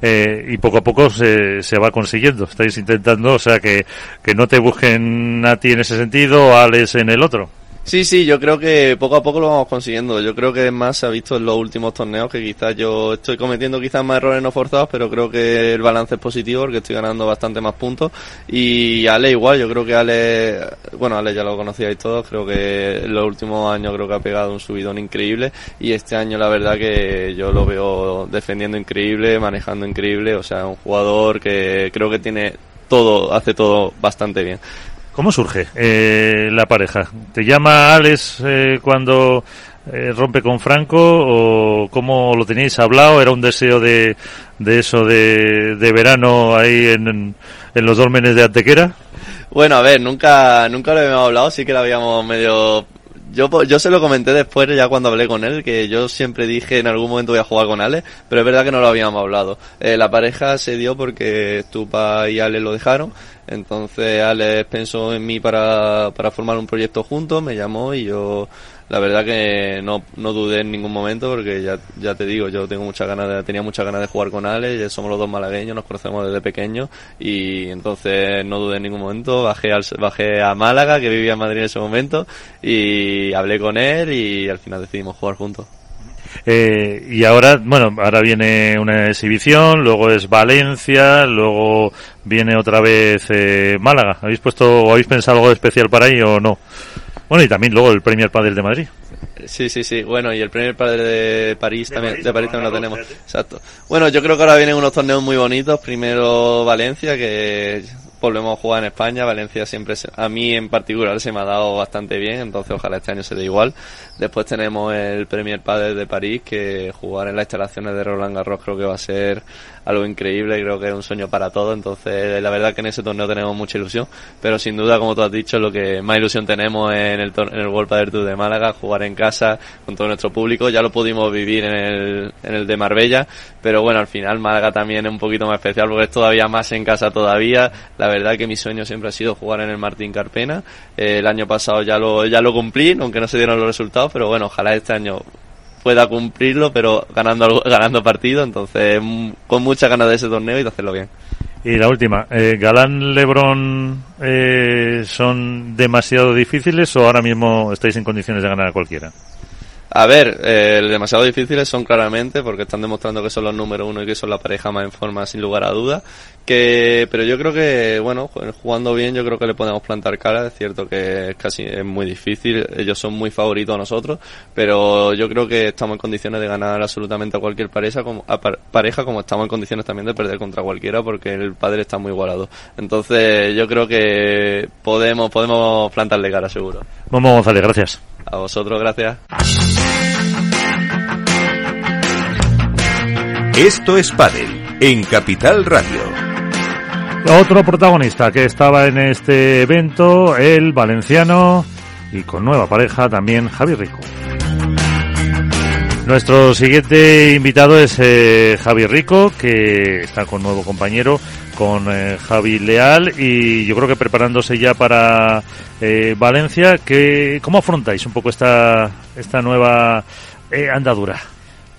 Eh, y poco a poco se, se va consiguiendo. Estáis intentando, o sea, que, que no te busquen a ti en ese sentido a Alex en el otro. Sí, sí, yo creo que poco a poco lo vamos consiguiendo. Yo creo que más se ha visto en los últimos torneos que quizás yo estoy cometiendo quizás más errores no forzados, pero creo que el balance es positivo porque estoy ganando bastante más puntos. Y Ale igual, yo creo que Ale, bueno, Ale ya lo conocíais todos, creo que en los últimos años creo que ha pegado un subidón increíble y este año la verdad que yo lo veo defendiendo increíble, manejando increíble, o sea, un jugador que creo que tiene todo, hace todo bastante bien. ¿Cómo surge eh, la pareja? ¿Te llama Alex eh, cuando eh, rompe con Franco o cómo lo teníais hablado? ¿Era un deseo de, de eso de, de verano ahí en, en los dólmenes de Antequera? Bueno, a ver, nunca, nunca lo habíamos hablado, sí que lo habíamos medio yo, yo se lo comenté después, ya cuando hablé con él, que yo siempre dije en algún momento voy a jugar con Ale, pero es verdad que no lo habíamos hablado. Eh, la pareja se dio porque Stupa y Ale lo dejaron, entonces Ale pensó en mí para, para formar un proyecto juntos, me llamó y yo la verdad que no, no dudé en ningún momento porque ya, ya te digo, yo tengo muchas ganas de, tenía muchas ganas de jugar con Ale, somos los dos malagueños, nos conocemos desde pequeños y entonces no dudé en ningún momento, bajé, al, bajé a Málaga, que vivía en Madrid en ese momento, y hablé con él y al final decidimos jugar juntos. Eh, y ahora, bueno, ahora viene una exhibición, luego es Valencia, luego viene otra vez eh, Málaga. ¿Habéis puesto habéis pensado algo especial para ahí o no? Bueno, y también luego el Premier Padel de Madrid. Sí, sí, sí. Bueno, y el Premier Padel de París también, de París también lo tenemos. Exacto. Bueno, yo creo que ahora vienen unos torneos muy bonitos. Primero Valencia, que volvemos a jugar en España. Valencia siempre, a mí en particular, se me ha dado bastante bien, entonces ojalá este año se dé igual. Después tenemos el Premier Padel de París, que jugar en las instalaciones de Roland Garros creo que va a ser algo increíble, creo que es un sueño para todos, entonces la verdad que en ese torneo tenemos mucha ilusión, pero sin duda, como tú has dicho, lo que más ilusión tenemos en el, en el World Padel Tour de Málaga, jugar en casa con todo nuestro público, ya lo pudimos vivir en el, en el de Marbella, pero bueno, al final Málaga también es un poquito más especial porque es todavía más en casa todavía, la verdad que mi sueño siempre ha sido jugar en el Martín Carpena, eh, el año pasado ya lo, ya lo cumplí, aunque no se dieron los resultados, pero bueno, ojalá este año pueda cumplirlo, pero ganando ganando partido, entonces mm, con muchas ganas de ese torneo y de hacerlo bien. Y la última, eh, ¿Galán, Lebron eh, son demasiado difíciles o ahora mismo estáis en condiciones de ganar a cualquiera? A ver, eh, demasiado difíciles son claramente porque están demostrando que son los número uno y que son la pareja más en forma sin lugar a dudas. Que, pero yo creo que, bueno, jugando bien yo creo que le podemos plantar cara. Es cierto que es casi es muy difícil. Ellos son muy favoritos a nosotros, pero yo creo que estamos en condiciones de ganar absolutamente a cualquier pareja como, a pareja como estamos en condiciones también de perder contra cualquiera porque el padre está muy igualado. Entonces yo creo que podemos, podemos plantarle cara seguro. Vamos González, gracias. A vosotros, gracias. Esto es Padel en Capital Radio. Otro protagonista que estaba en este evento, el valenciano y con nueva pareja también Javi Rico. Nuestro siguiente invitado es eh, Javi Rico, que está con nuevo compañero, con eh, Javi Leal, y yo creo que preparándose ya para eh, Valencia. Que, ¿Cómo afrontáis un poco esta, esta nueva andadura?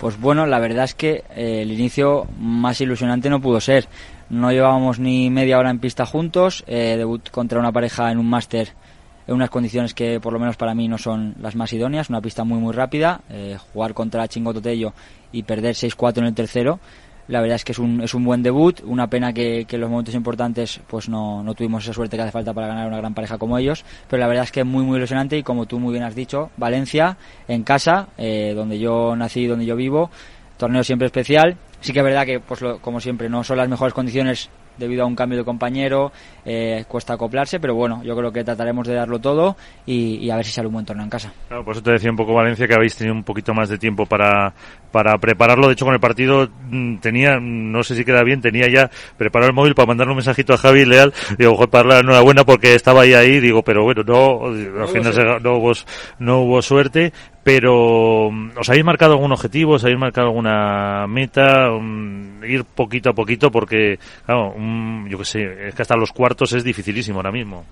Pues bueno, la verdad es que eh, el inicio más ilusionante no pudo ser. No llevábamos ni media hora en pista juntos, eh, debut contra una pareja en un máster en unas condiciones que por lo menos para mí no son las más idóneas, una pista muy muy rápida, eh, jugar contra Chingototello y perder 6-4 en el tercero la verdad es que es un, es un buen debut, una pena que, en los momentos importantes pues no, no, tuvimos esa suerte que hace falta para ganar una gran pareja como ellos, pero la verdad es que es muy muy ilusionante y como tú muy bien has dicho, Valencia en casa, eh, donde yo nací, donde yo vivo, torneo siempre especial, sí que es verdad que pues como siempre no son las mejores condiciones debido a un cambio de compañero, eh, cuesta acoplarse, pero bueno, yo creo que trataremos de darlo todo y, a ver si sale un buen torneo en casa. Claro, por eso te decía un poco Valencia que habéis tenido un poquito más de tiempo para, para prepararlo. De hecho, con el partido mm, tenía, no sé si queda bien, tenía ya preparado el móvil para mandarle un mensajito a Javi Leal. Digo, para la enhorabuena porque estaba ahí ahí. Digo, pero bueno, no, al final no hubo, no hubo suerte pero mm, ¿os habéis marcado algún objetivo? ¿Os habéis marcado alguna meta? Mm, ir poquito a poquito porque, claro, yo qué sé, es que hasta los cuartos es dificilísimo ahora mismo.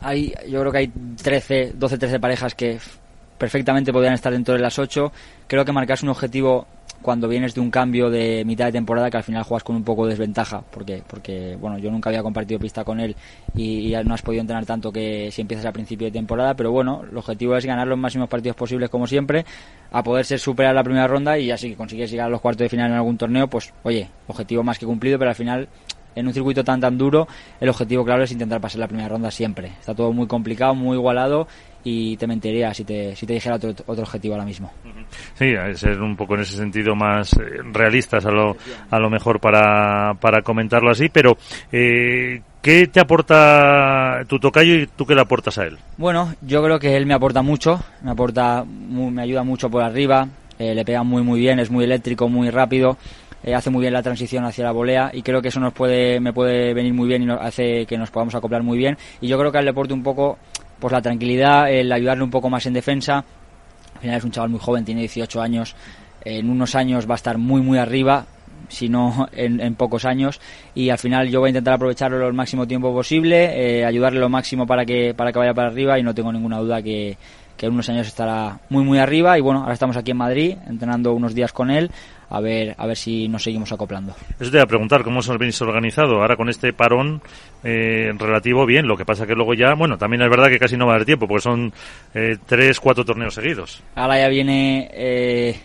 Hay, yo creo que hay 13, 12, 13 parejas que perfectamente podrían estar dentro de las 8. Creo que marcarse un objetivo cuando vienes de un cambio de mitad de temporada que al final juegas con un poco de desventaja porque porque bueno yo nunca había compartido pista con él y, no has podido entrenar tanto que si empiezas a principio de temporada pero bueno el objetivo es ganar los máximos partidos posibles como siempre a poder ser superar la primera ronda y así que consigues llegar a los cuartos de final en algún torneo pues oye objetivo más que cumplido pero al final en un circuito tan tan duro, el objetivo claro es intentar pasar la primera ronda siempre. Está todo muy complicado, muy igualado y te mentiría si te, si te dijera otro, otro objetivo ahora mismo. Sí, ser un poco en ese sentido más eh, realistas a lo, a lo mejor para, para comentarlo así, pero eh, ¿qué te aporta tu tocayo y tú qué le aportas a él? Bueno, yo creo que él me aporta mucho, me aporta, me ayuda mucho por arriba, eh, le pega muy muy bien, es muy eléctrico, muy rápido. Eh, hace muy bien la transición hacia la volea y creo que eso nos puede me puede venir muy bien y nos hace que nos podamos acoplar muy bien y yo creo que al deporte un poco pues la tranquilidad el ayudarle un poco más en defensa. Al final es un chaval muy joven tiene 18 años. En unos años va a estar muy muy arriba si no en, pocos años. Y al final yo voy a intentar aprovecharlo el máximo tiempo posible eh, ayudarle lo máximo para que para que vaya para arriba y no tengo ninguna duda que que en unos años estará muy muy arriba. Y bueno, ahora estamos aquí en Madrid entrenando unos días con él a ver a ver si nos seguimos acoplando. Eso te voy a preguntar, ¿cómo se habéis organizado ahora con este parón eh, relativo bien? Lo que pasa que luego ya, bueno, también es verdad que casi no va a haber tiempo porque son eh, tres, cuatro torneos seguidos. Ahora ya viene eh,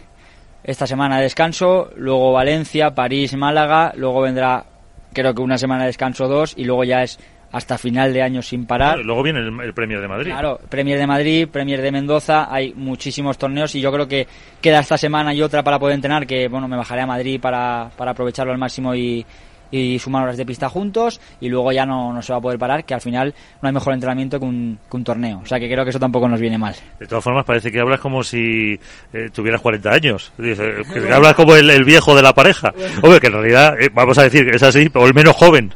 esta semana de descanso, luego Valencia, París, Málaga, luego vendrá creo que una semana de descanso dos y luego ya es hasta final de año sin parar. luego viene el, Premier de Madrid. Claro, Premier de Madrid, Premier de Mendoza, hay muchísimos torneos y yo creo que queda esta semana y otra para poder entrenar, que bueno, me bajaré a Madrid para, para aprovecharlo al máximo y, y sumar horas de pista juntos y luego ya no, no, se va a poder parar, que al final no hay mejor entrenamiento que un, que un, torneo. O sea que creo que eso tampoco nos viene mal. De todas formas, parece que hablas como si eh, tuvieras 40 años. que hablas como el, viejo de la pareja. Hombre, que en realidad, eh, vamos a decir que es así, o el menos joven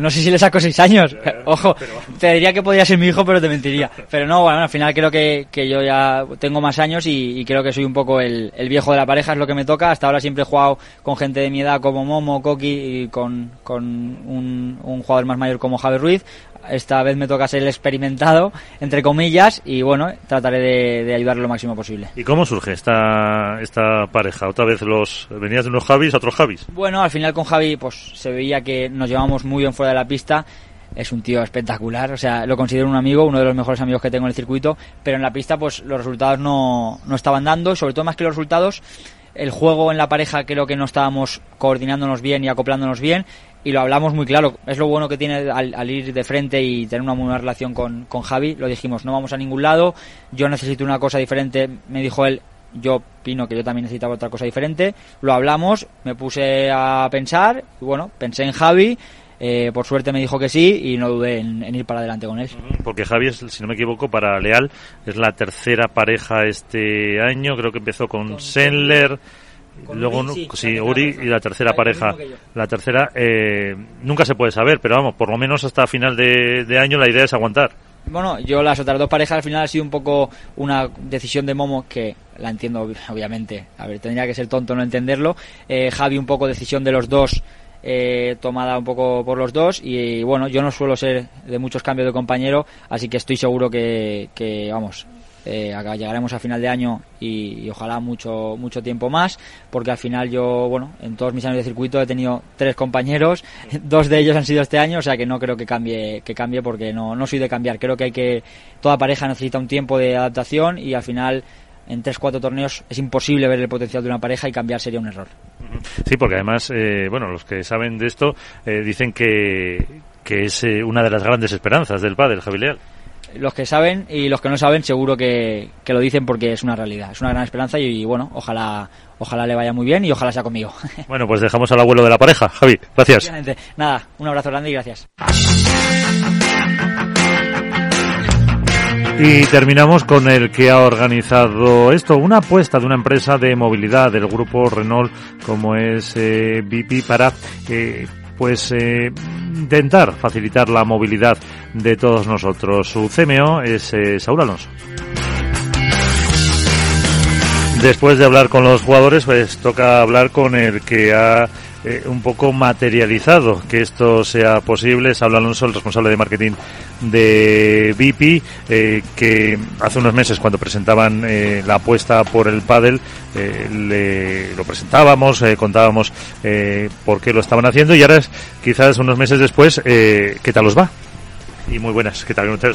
no sé si le saco seis años. Ojo, te diría que podría ser mi hijo, pero te mentiría. Pero no, bueno, al final creo que, que yo ya tengo más años y, creo que soy un poco el, el, viejo de la pareja, es lo que me toca. Hasta ahora siempre he jugado con gente de mi edad como Momo, Coqui y con, con un, un jugador más mayor como Javier Ruiz. Esta vez me toca ser el experimentado, entre comillas, y bueno, trataré de, de ayudar lo máximo posible. ¿Y cómo surge esta, esta pareja? ¿Otra vez los venías de unos Javis a otros Javis? Bueno, al final con Javi pues se veía que nos llevamos muy bien fuera de la pista. es un tío espectacular, o sea, lo considero un amigo, uno de los mejores amigos que tengo en el circuito, pero en la pista pues los resultados no, no estaban dando, sobre todo más que los resultados, el juego en la pareja creo que no estábamos coordinándonos bien y acoplándonos bien y lo hablamos muy claro. Es lo bueno que tiene al, ir de frente y tener una buena relación con, con Javi. Lo dijimos, no vamos a ningún lado, yo necesito una cosa diferente, me dijo él, yo opino que yo también necesitaba otra cosa diferente. Lo hablamos, me puse a pensar, y bueno, pensé en Javi. Eh, por suerte me dijo que sí y no dudé en, ir para adelante con él. Porque Javi, si no me equivoco, para Leal es la tercera pareja este año. Creo que empezó con, Senler. Luego, sí, Uri y la tercera pareja, la tercera, eh, nunca se puede saber, pero vamos, por lo menos hasta final de año la idea es aguantar. Bueno, yo las otras dos parejas al final ha sido un poco una decisión de Momo que la entiendo obviamente. A ver, tendría que ser tonto no entenderlo. Eh, Javi un poco decisión de los dos. Eh, tomada un poco por los dos y bueno yo no suelo ser de muchos cambios de compañero así que estoy seguro que, que vamos eh, llegaremos a final de año y, ojalá mucho mucho tiempo más porque al final yo bueno en todos mis años de circuito he tenido tres compañeros dos de ellos han sido este año o sea que no creo que cambie que cambie porque no no soy de cambiar creo que hay que toda pareja necesita un tiempo de adaptación y al final en tres cuatro torneos es imposible ver el potencial de una pareja y cambiar sería un error sí porque además eh, bueno los que saben de esto eh, dicen que que es eh, una de las grandes esperanzas del padre Javi Leal los que saben y los que no saben seguro que, lo dicen porque es una realidad, es una gran esperanza y, bueno, ojalá ojalá le vaya muy bien y ojalá sea conmigo. Bueno, pues dejamos al abuelo de la pareja, Javi, gracias. Nada, un abrazo grande y gracias. Y terminamos con el que ha organizado esto, una apuesta de una empresa de movilidad del grupo Renault como es eh, BP para eh, pues eh, intentar facilitar la movilidad de todos nosotros. Su CMO es eh, Saúl Alonso. Después de hablar con los jugadores, pues toca hablar con el que ha eh, un poco materializado que esto sea posible. Es Alonso, el responsable de marketing de VIP, eh, que hace unos meses cuando presentaban eh, la apuesta por el pádel, le, lo presentábamos, contábamos por qué lo estaban haciendo y ahora quizás unos meses después, ¿qué tal os va? Y muy buenas, ¿qué tal?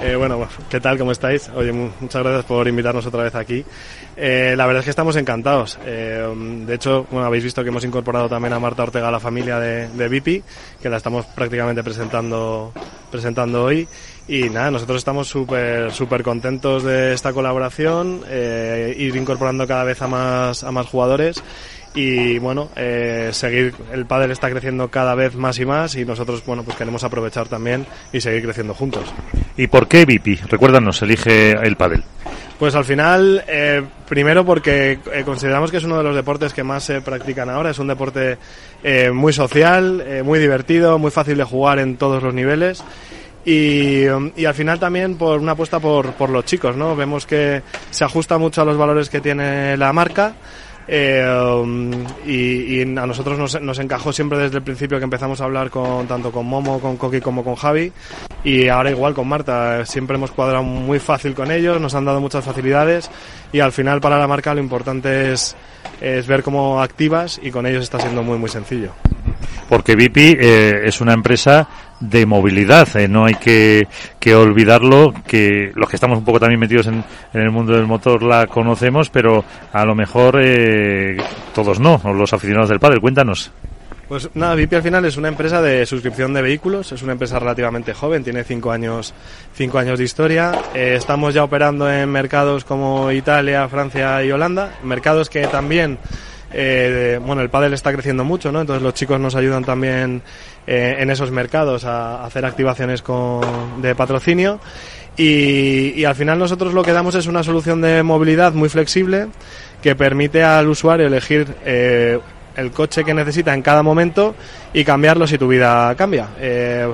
Eh, bueno, ¿qué tal? ¿Cómo estáis? Oye, muchas gracias por invitarnos otra vez aquí. Eh, la verdad es que estamos encantados. Eh, de hecho, bueno, habéis visto que hemos incorporado también a Marta Ortega a la familia de, de Vipi, que la estamos prácticamente presentando, presentando hoy. Y nada, nosotros estamos súper súper contentos de esta colaboración, eh, ir incorporando cada vez a más, a más jugadores y bueno, eh, seguir, el pádel está creciendo cada vez más y más y nosotros, bueno, pues queremos aprovechar también y seguir creciendo juntos. ¿Y por qué Vipi? Recuérdanos, elige el pádel. Pues al final, eh, primero porque eh, consideramos que es uno de los deportes que más se practican ahora, es un deporte muy social, muy divertido, muy fácil de jugar en todos los niveles. Y, y, al final también por una apuesta por, por los chicos, ¿no? Vemos que se ajusta mucho a los valores que tiene la marca eh, um, y, a nosotros nos, nos, encajó siempre desde el principio que empezamos a hablar con tanto con Momo, con Coqui como con Javi y ahora igual con Marta. Siempre hemos cuadrado muy fácil con ellos, nos han dado muchas facilidades y al final para la marca lo importante es, es ver cómo activas y con ellos está siendo muy muy sencillo. Porque Vipi eh, es una empresa de movilidad. Eh, no hay que, que, olvidarlo, que los que estamos un poco también metidos en, el mundo del motor la conocemos, pero a lo mejor eh, todos no, los aficionados del padre. Cuéntanos. Pues nada, VIP al final es una empresa de suscripción de vehículos, es una empresa relativamente joven, tiene cinco años, cinco años de historia. Eh, estamos ya operando en mercados como Italia, Francia y Holanda, mercados que también eh, bueno, el pádel está creciendo mucho, ¿no? Entonces los chicos nos ayudan también eh, en esos mercados a, hacer activaciones con, de patrocinio. Y, y, al final nosotros lo que damos es una solución de movilidad muy flexible que permite al usuario elegir eh, el coche que necesita en cada momento y cambiarlo si tu vida cambia. Eh,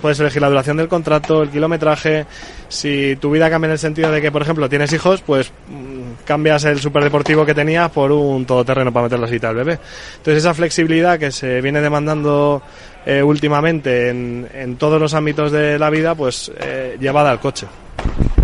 puedes elegir la duración del contrato, el kilometraje. Si tu vida cambia en el sentido de que, por ejemplo, tienes hijos, pues mm, cambias el superdeportivo que tenías por un todoterreno para meter la cita al bebé. Entonces esa flexibilidad que se viene demandando eh, últimamente en, en, todos los ámbitos de la vida, pues eh, llevada al coche.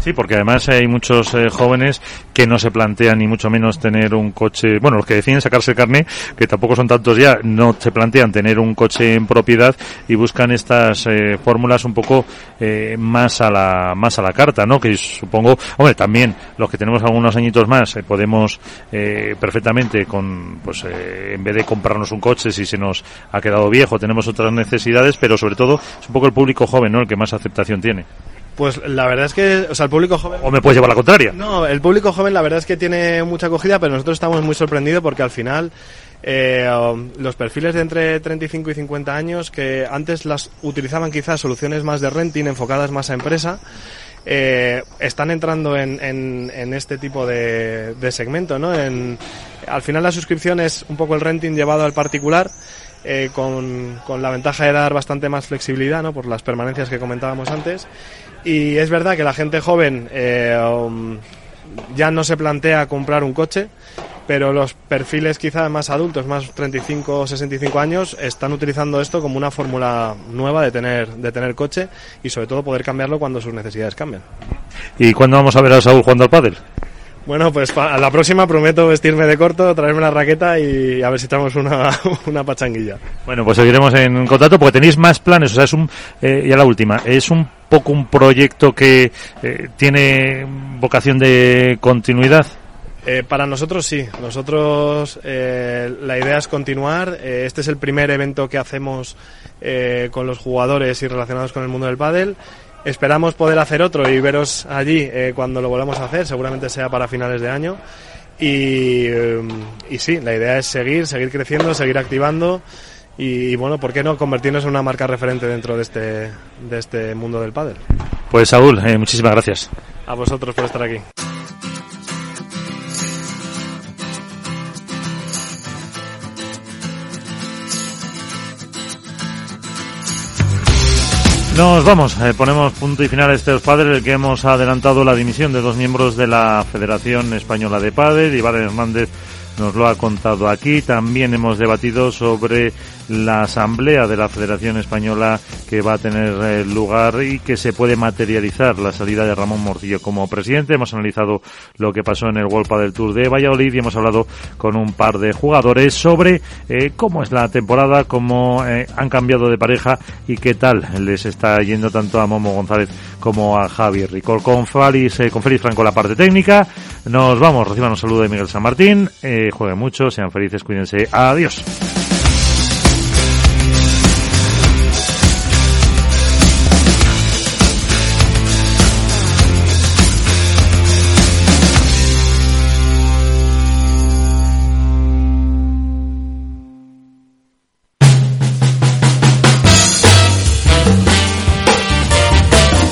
Sí, porque además hay muchos eh, jóvenes que no se plantean ni mucho menos tener un coche, bueno, los que deciden sacarse el carné, que tampoco son tantos ya, no se plantean tener un coche en propiedad y buscan estas eh, fórmulas un poco eh, más a la más a la carta, ¿no? Que supongo, hombre, también los que tenemos algunos añitos más podemos perfectamente con pues en vez de comprarnos un coche si se nos ha quedado viejo, tenemos otras necesidades, pero sobre todo es un poco el público joven, ¿no? El que más aceptación tiene. Pues la verdad es que, o sea, el público joven... ¿O me puedes llevar la contraria? No, el público joven la verdad es que tiene mucha acogida, pero nosotros estamos muy sorprendidos porque al final eh, um, los perfiles de entre 35 y 50 años que antes las utilizaban quizás soluciones más de renting enfocadas más a empresa, eh, están entrando en, en, este tipo de, de segmento, ¿no? En, al final la suscripción es un poco el renting llevado al particular eh, con, con, la ventaja de dar bastante más flexibilidad, ¿no? Por las permanencias que comentábamos antes. Y es verdad que la gente joven eh, um, ya no se plantea comprar un coche, pero los perfiles quizá más adultos, más 35 o 65 años, están utilizando esto como una fórmula nueva de tener, de tener coche y sobre todo poder cambiarlo cuando sus necesidades cambian. ¿Y cuándo vamos a ver a Saúl jugando al pádel? Bueno, pues a la próxima prometo vestirme de corto, traerme la raqueta y a ver si echamos una, una pachanguilla. Bueno, pues seguiremos en contacto porque tenéis más planes, o sea, es un, eh, ya la última, es un poco un proyecto que eh, tiene vocación de continuidad. Eh, para nosotros sí, nosotros eh, la idea es continuar. Eh, este es el primer evento que hacemos eh, con los jugadores y relacionados con el mundo del pádel. Esperamos poder hacer otro y veros allí eh, cuando lo volvamos a hacer, seguramente sea para finales de año. Y, eh, y sí, la idea es seguir, seguir creciendo, seguir activando y, y, bueno, ¿por qué no convertirnos en una marca referente dentro de este, de este mundo del pádel? Pues Saúl, eh, muchísimas gracias. A vosotros por estar aquí. Nos vamos, eh, ponemos punto y final a este padres, el que hemos adelantado la dimisión de dos miembros de la Federación Española de Padres, Iván Hernández nos lo ha contado aquí. También hemos debatido sobre la asamblea de la Federación Española que va a tener eh, lugar y que se puede materializar la salida de Ramón Morcillo como presidente. Hemos analizado lo que pasó en el World del Tour de Valladolid y hemos hablado con un par de jugadores sobre eh, cómo es la temporada, cómo eh, han cambiado de pareja y qué tal les está yendo tanto a Momo González como a Javier Ricol. Con Félix, con Félix Franco la parte técnica. Nos vamos, reciban un saludo de Miguel San Martín. Jueguen mucho, sean felices, cuídense. Adiós.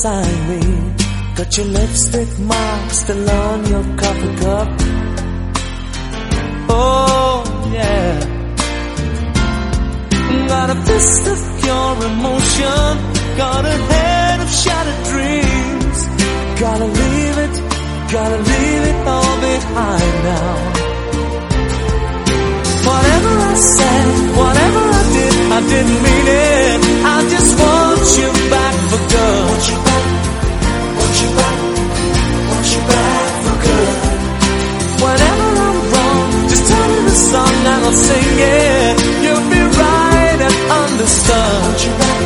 Beside me. Got your lipstick mark still on your coffee cup. Oh, yeah. Got a fist of pure emotion. Got a head of shattered dreams. Gotta leave it, gotta leave it all behind now. Whatever I said, whatever I did, I didn't mean it. I just want you back for good. Want you back, want you back, want you back for good. I'm wrong, just tell me the song and I'll sing it. You'll be right and. Want you back,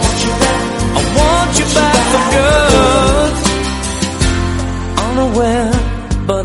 want you back, I want you back for good. Unaware, but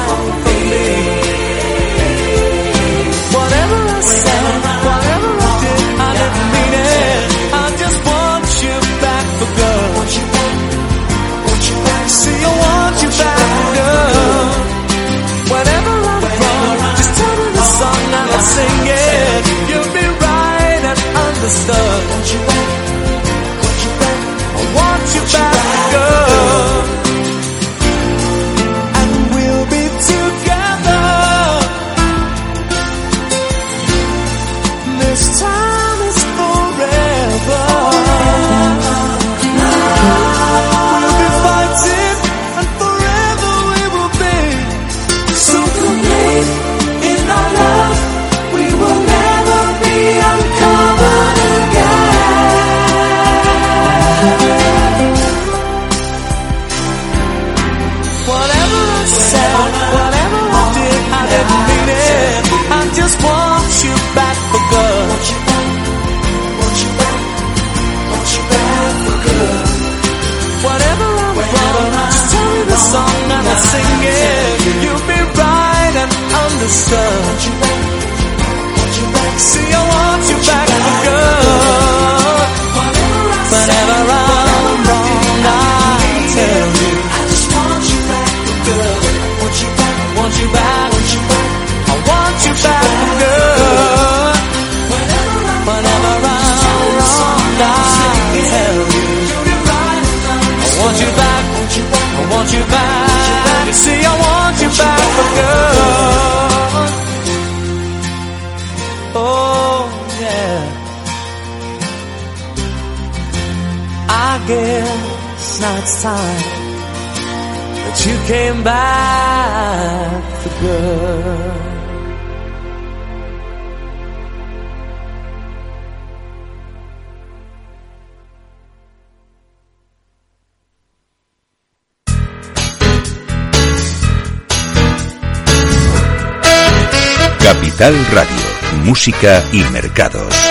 back and understood. Want you back, want you back. See, I want you back for good. Whenever I'm wrong, I tell you. I just want you back for good. Want you back, want you back, want you back. I want you back for good. Whenever I'm wrong, I tell you. I want you back, I want you back. You see, I want you back for guess now time that you came back good. Capital Radio, Música y Mercados.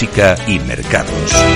Música y Mercados.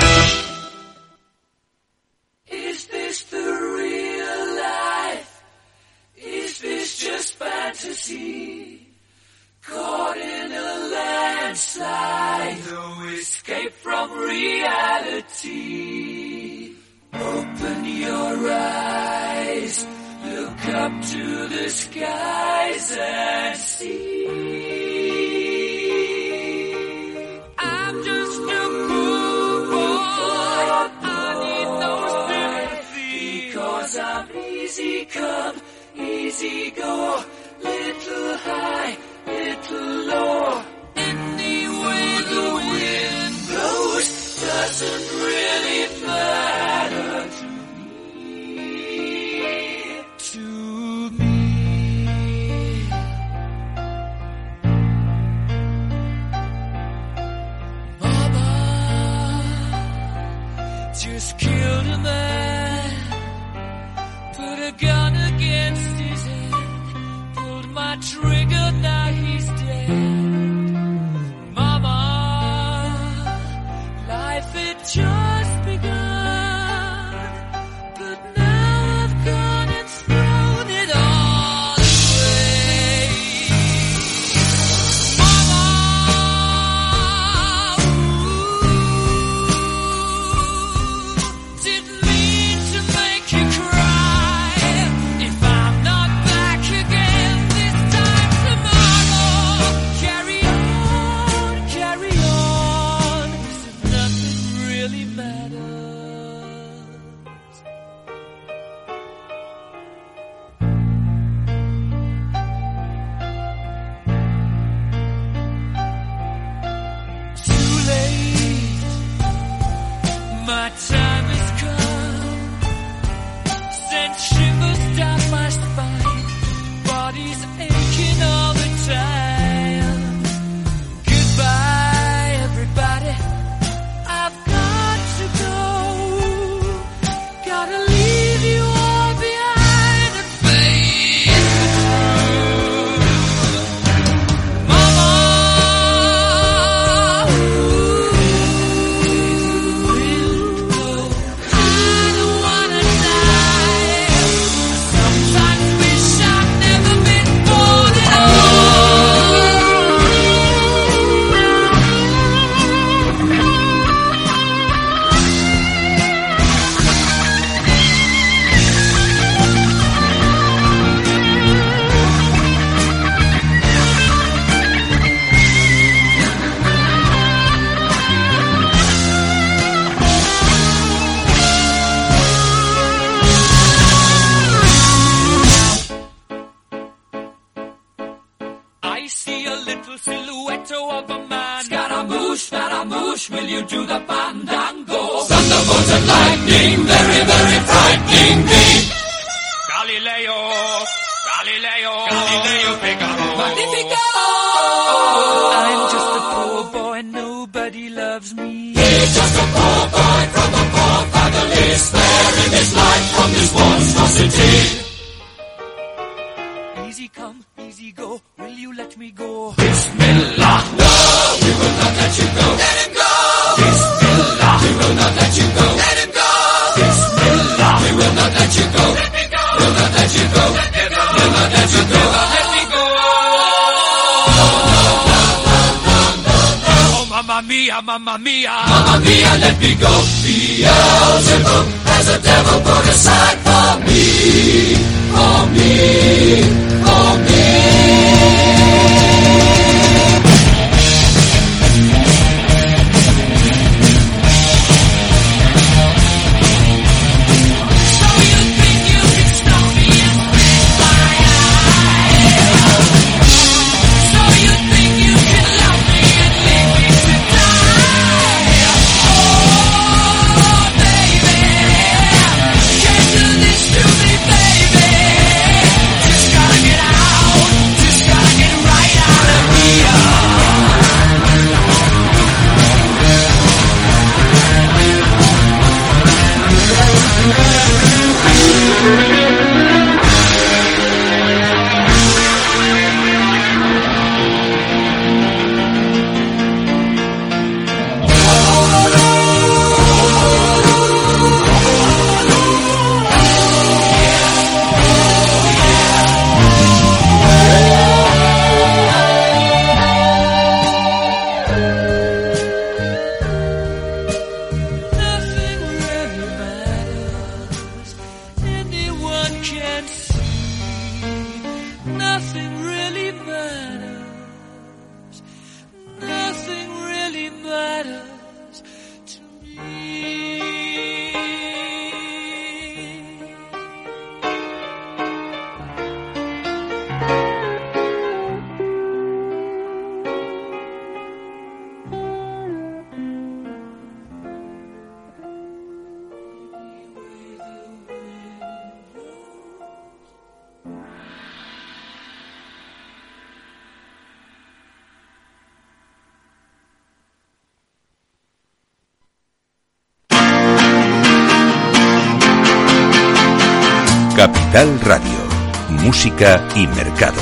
Capital Radio, Música y Mercados.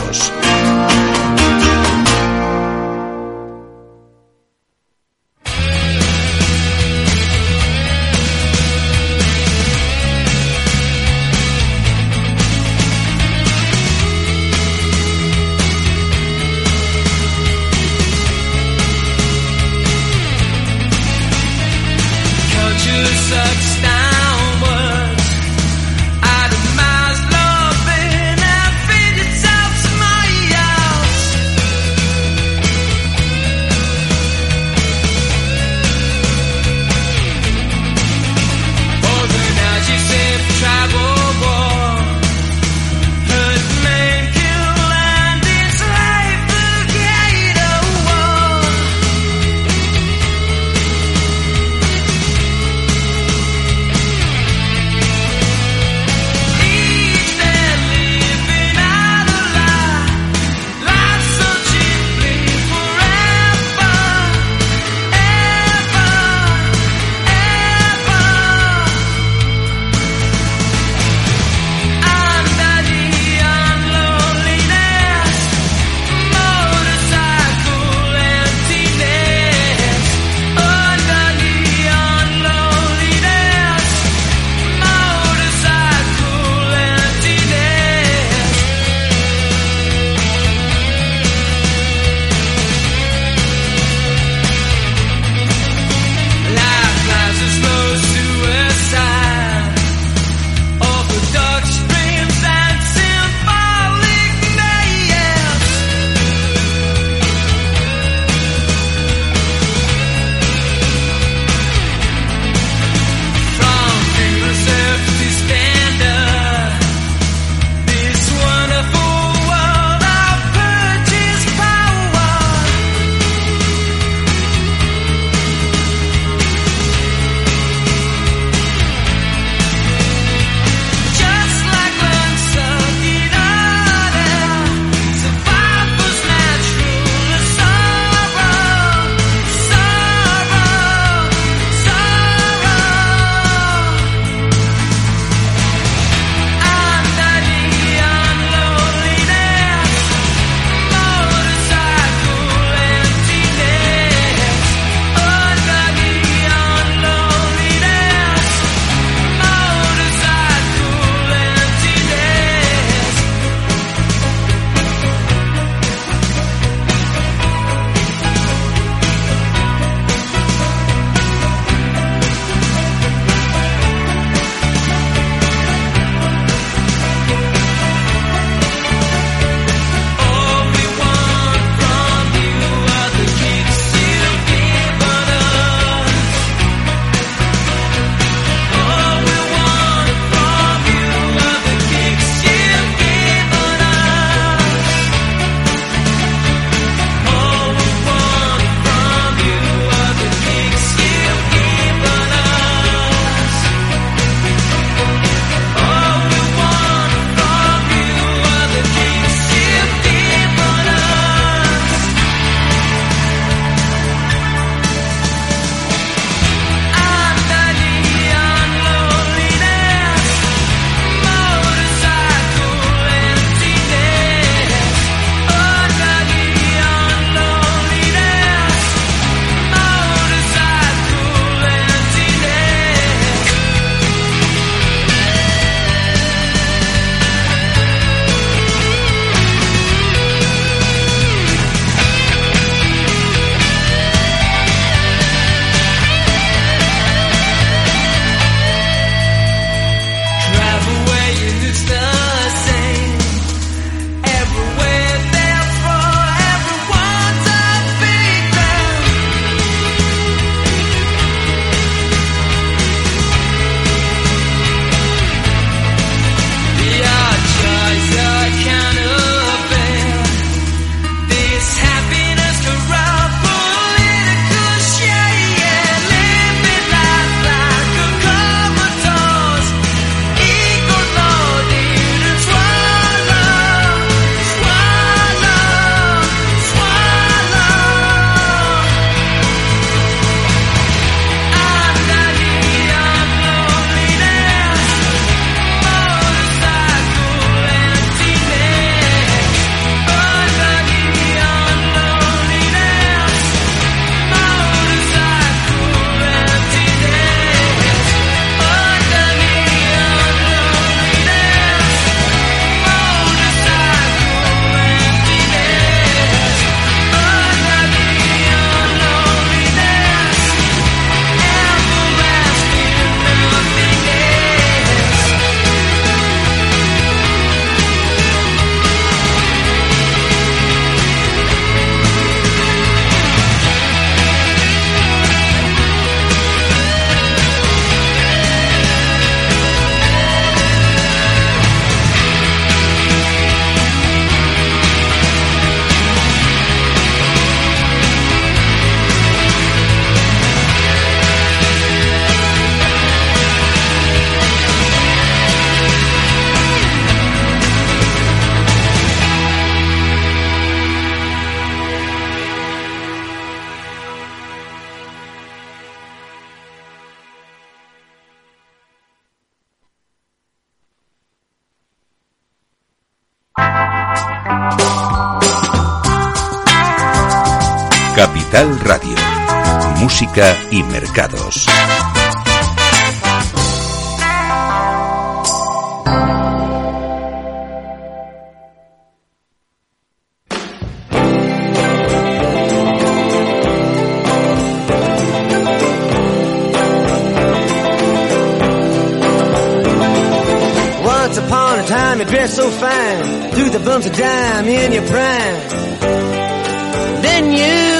Y mercados. Once upon a time you dressed so fine, through the bumps of dime in your prime. Then you,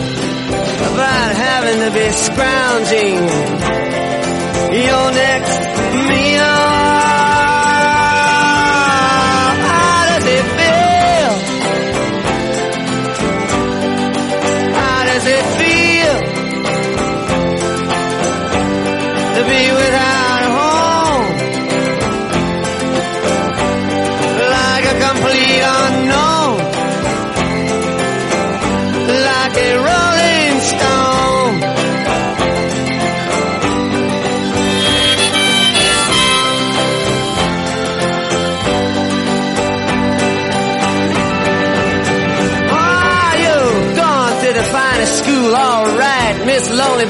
about having to be scrounging your next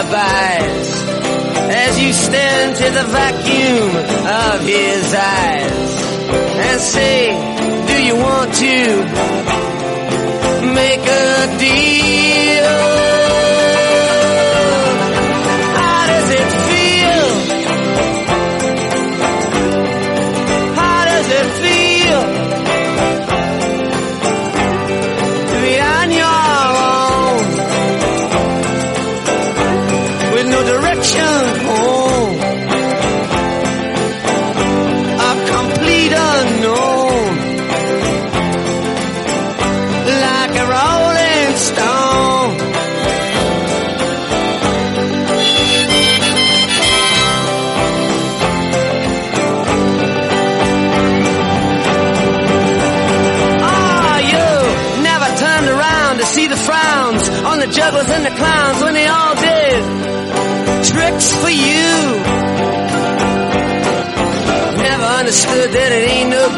alibis as you stare into the vacuum of his eyes and say, do you want to make a deal?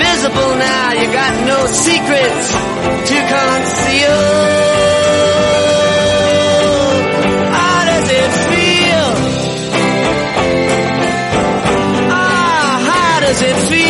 You're invisible now, you got no secrets to conceal. How does it feel? Ah, how does it feel?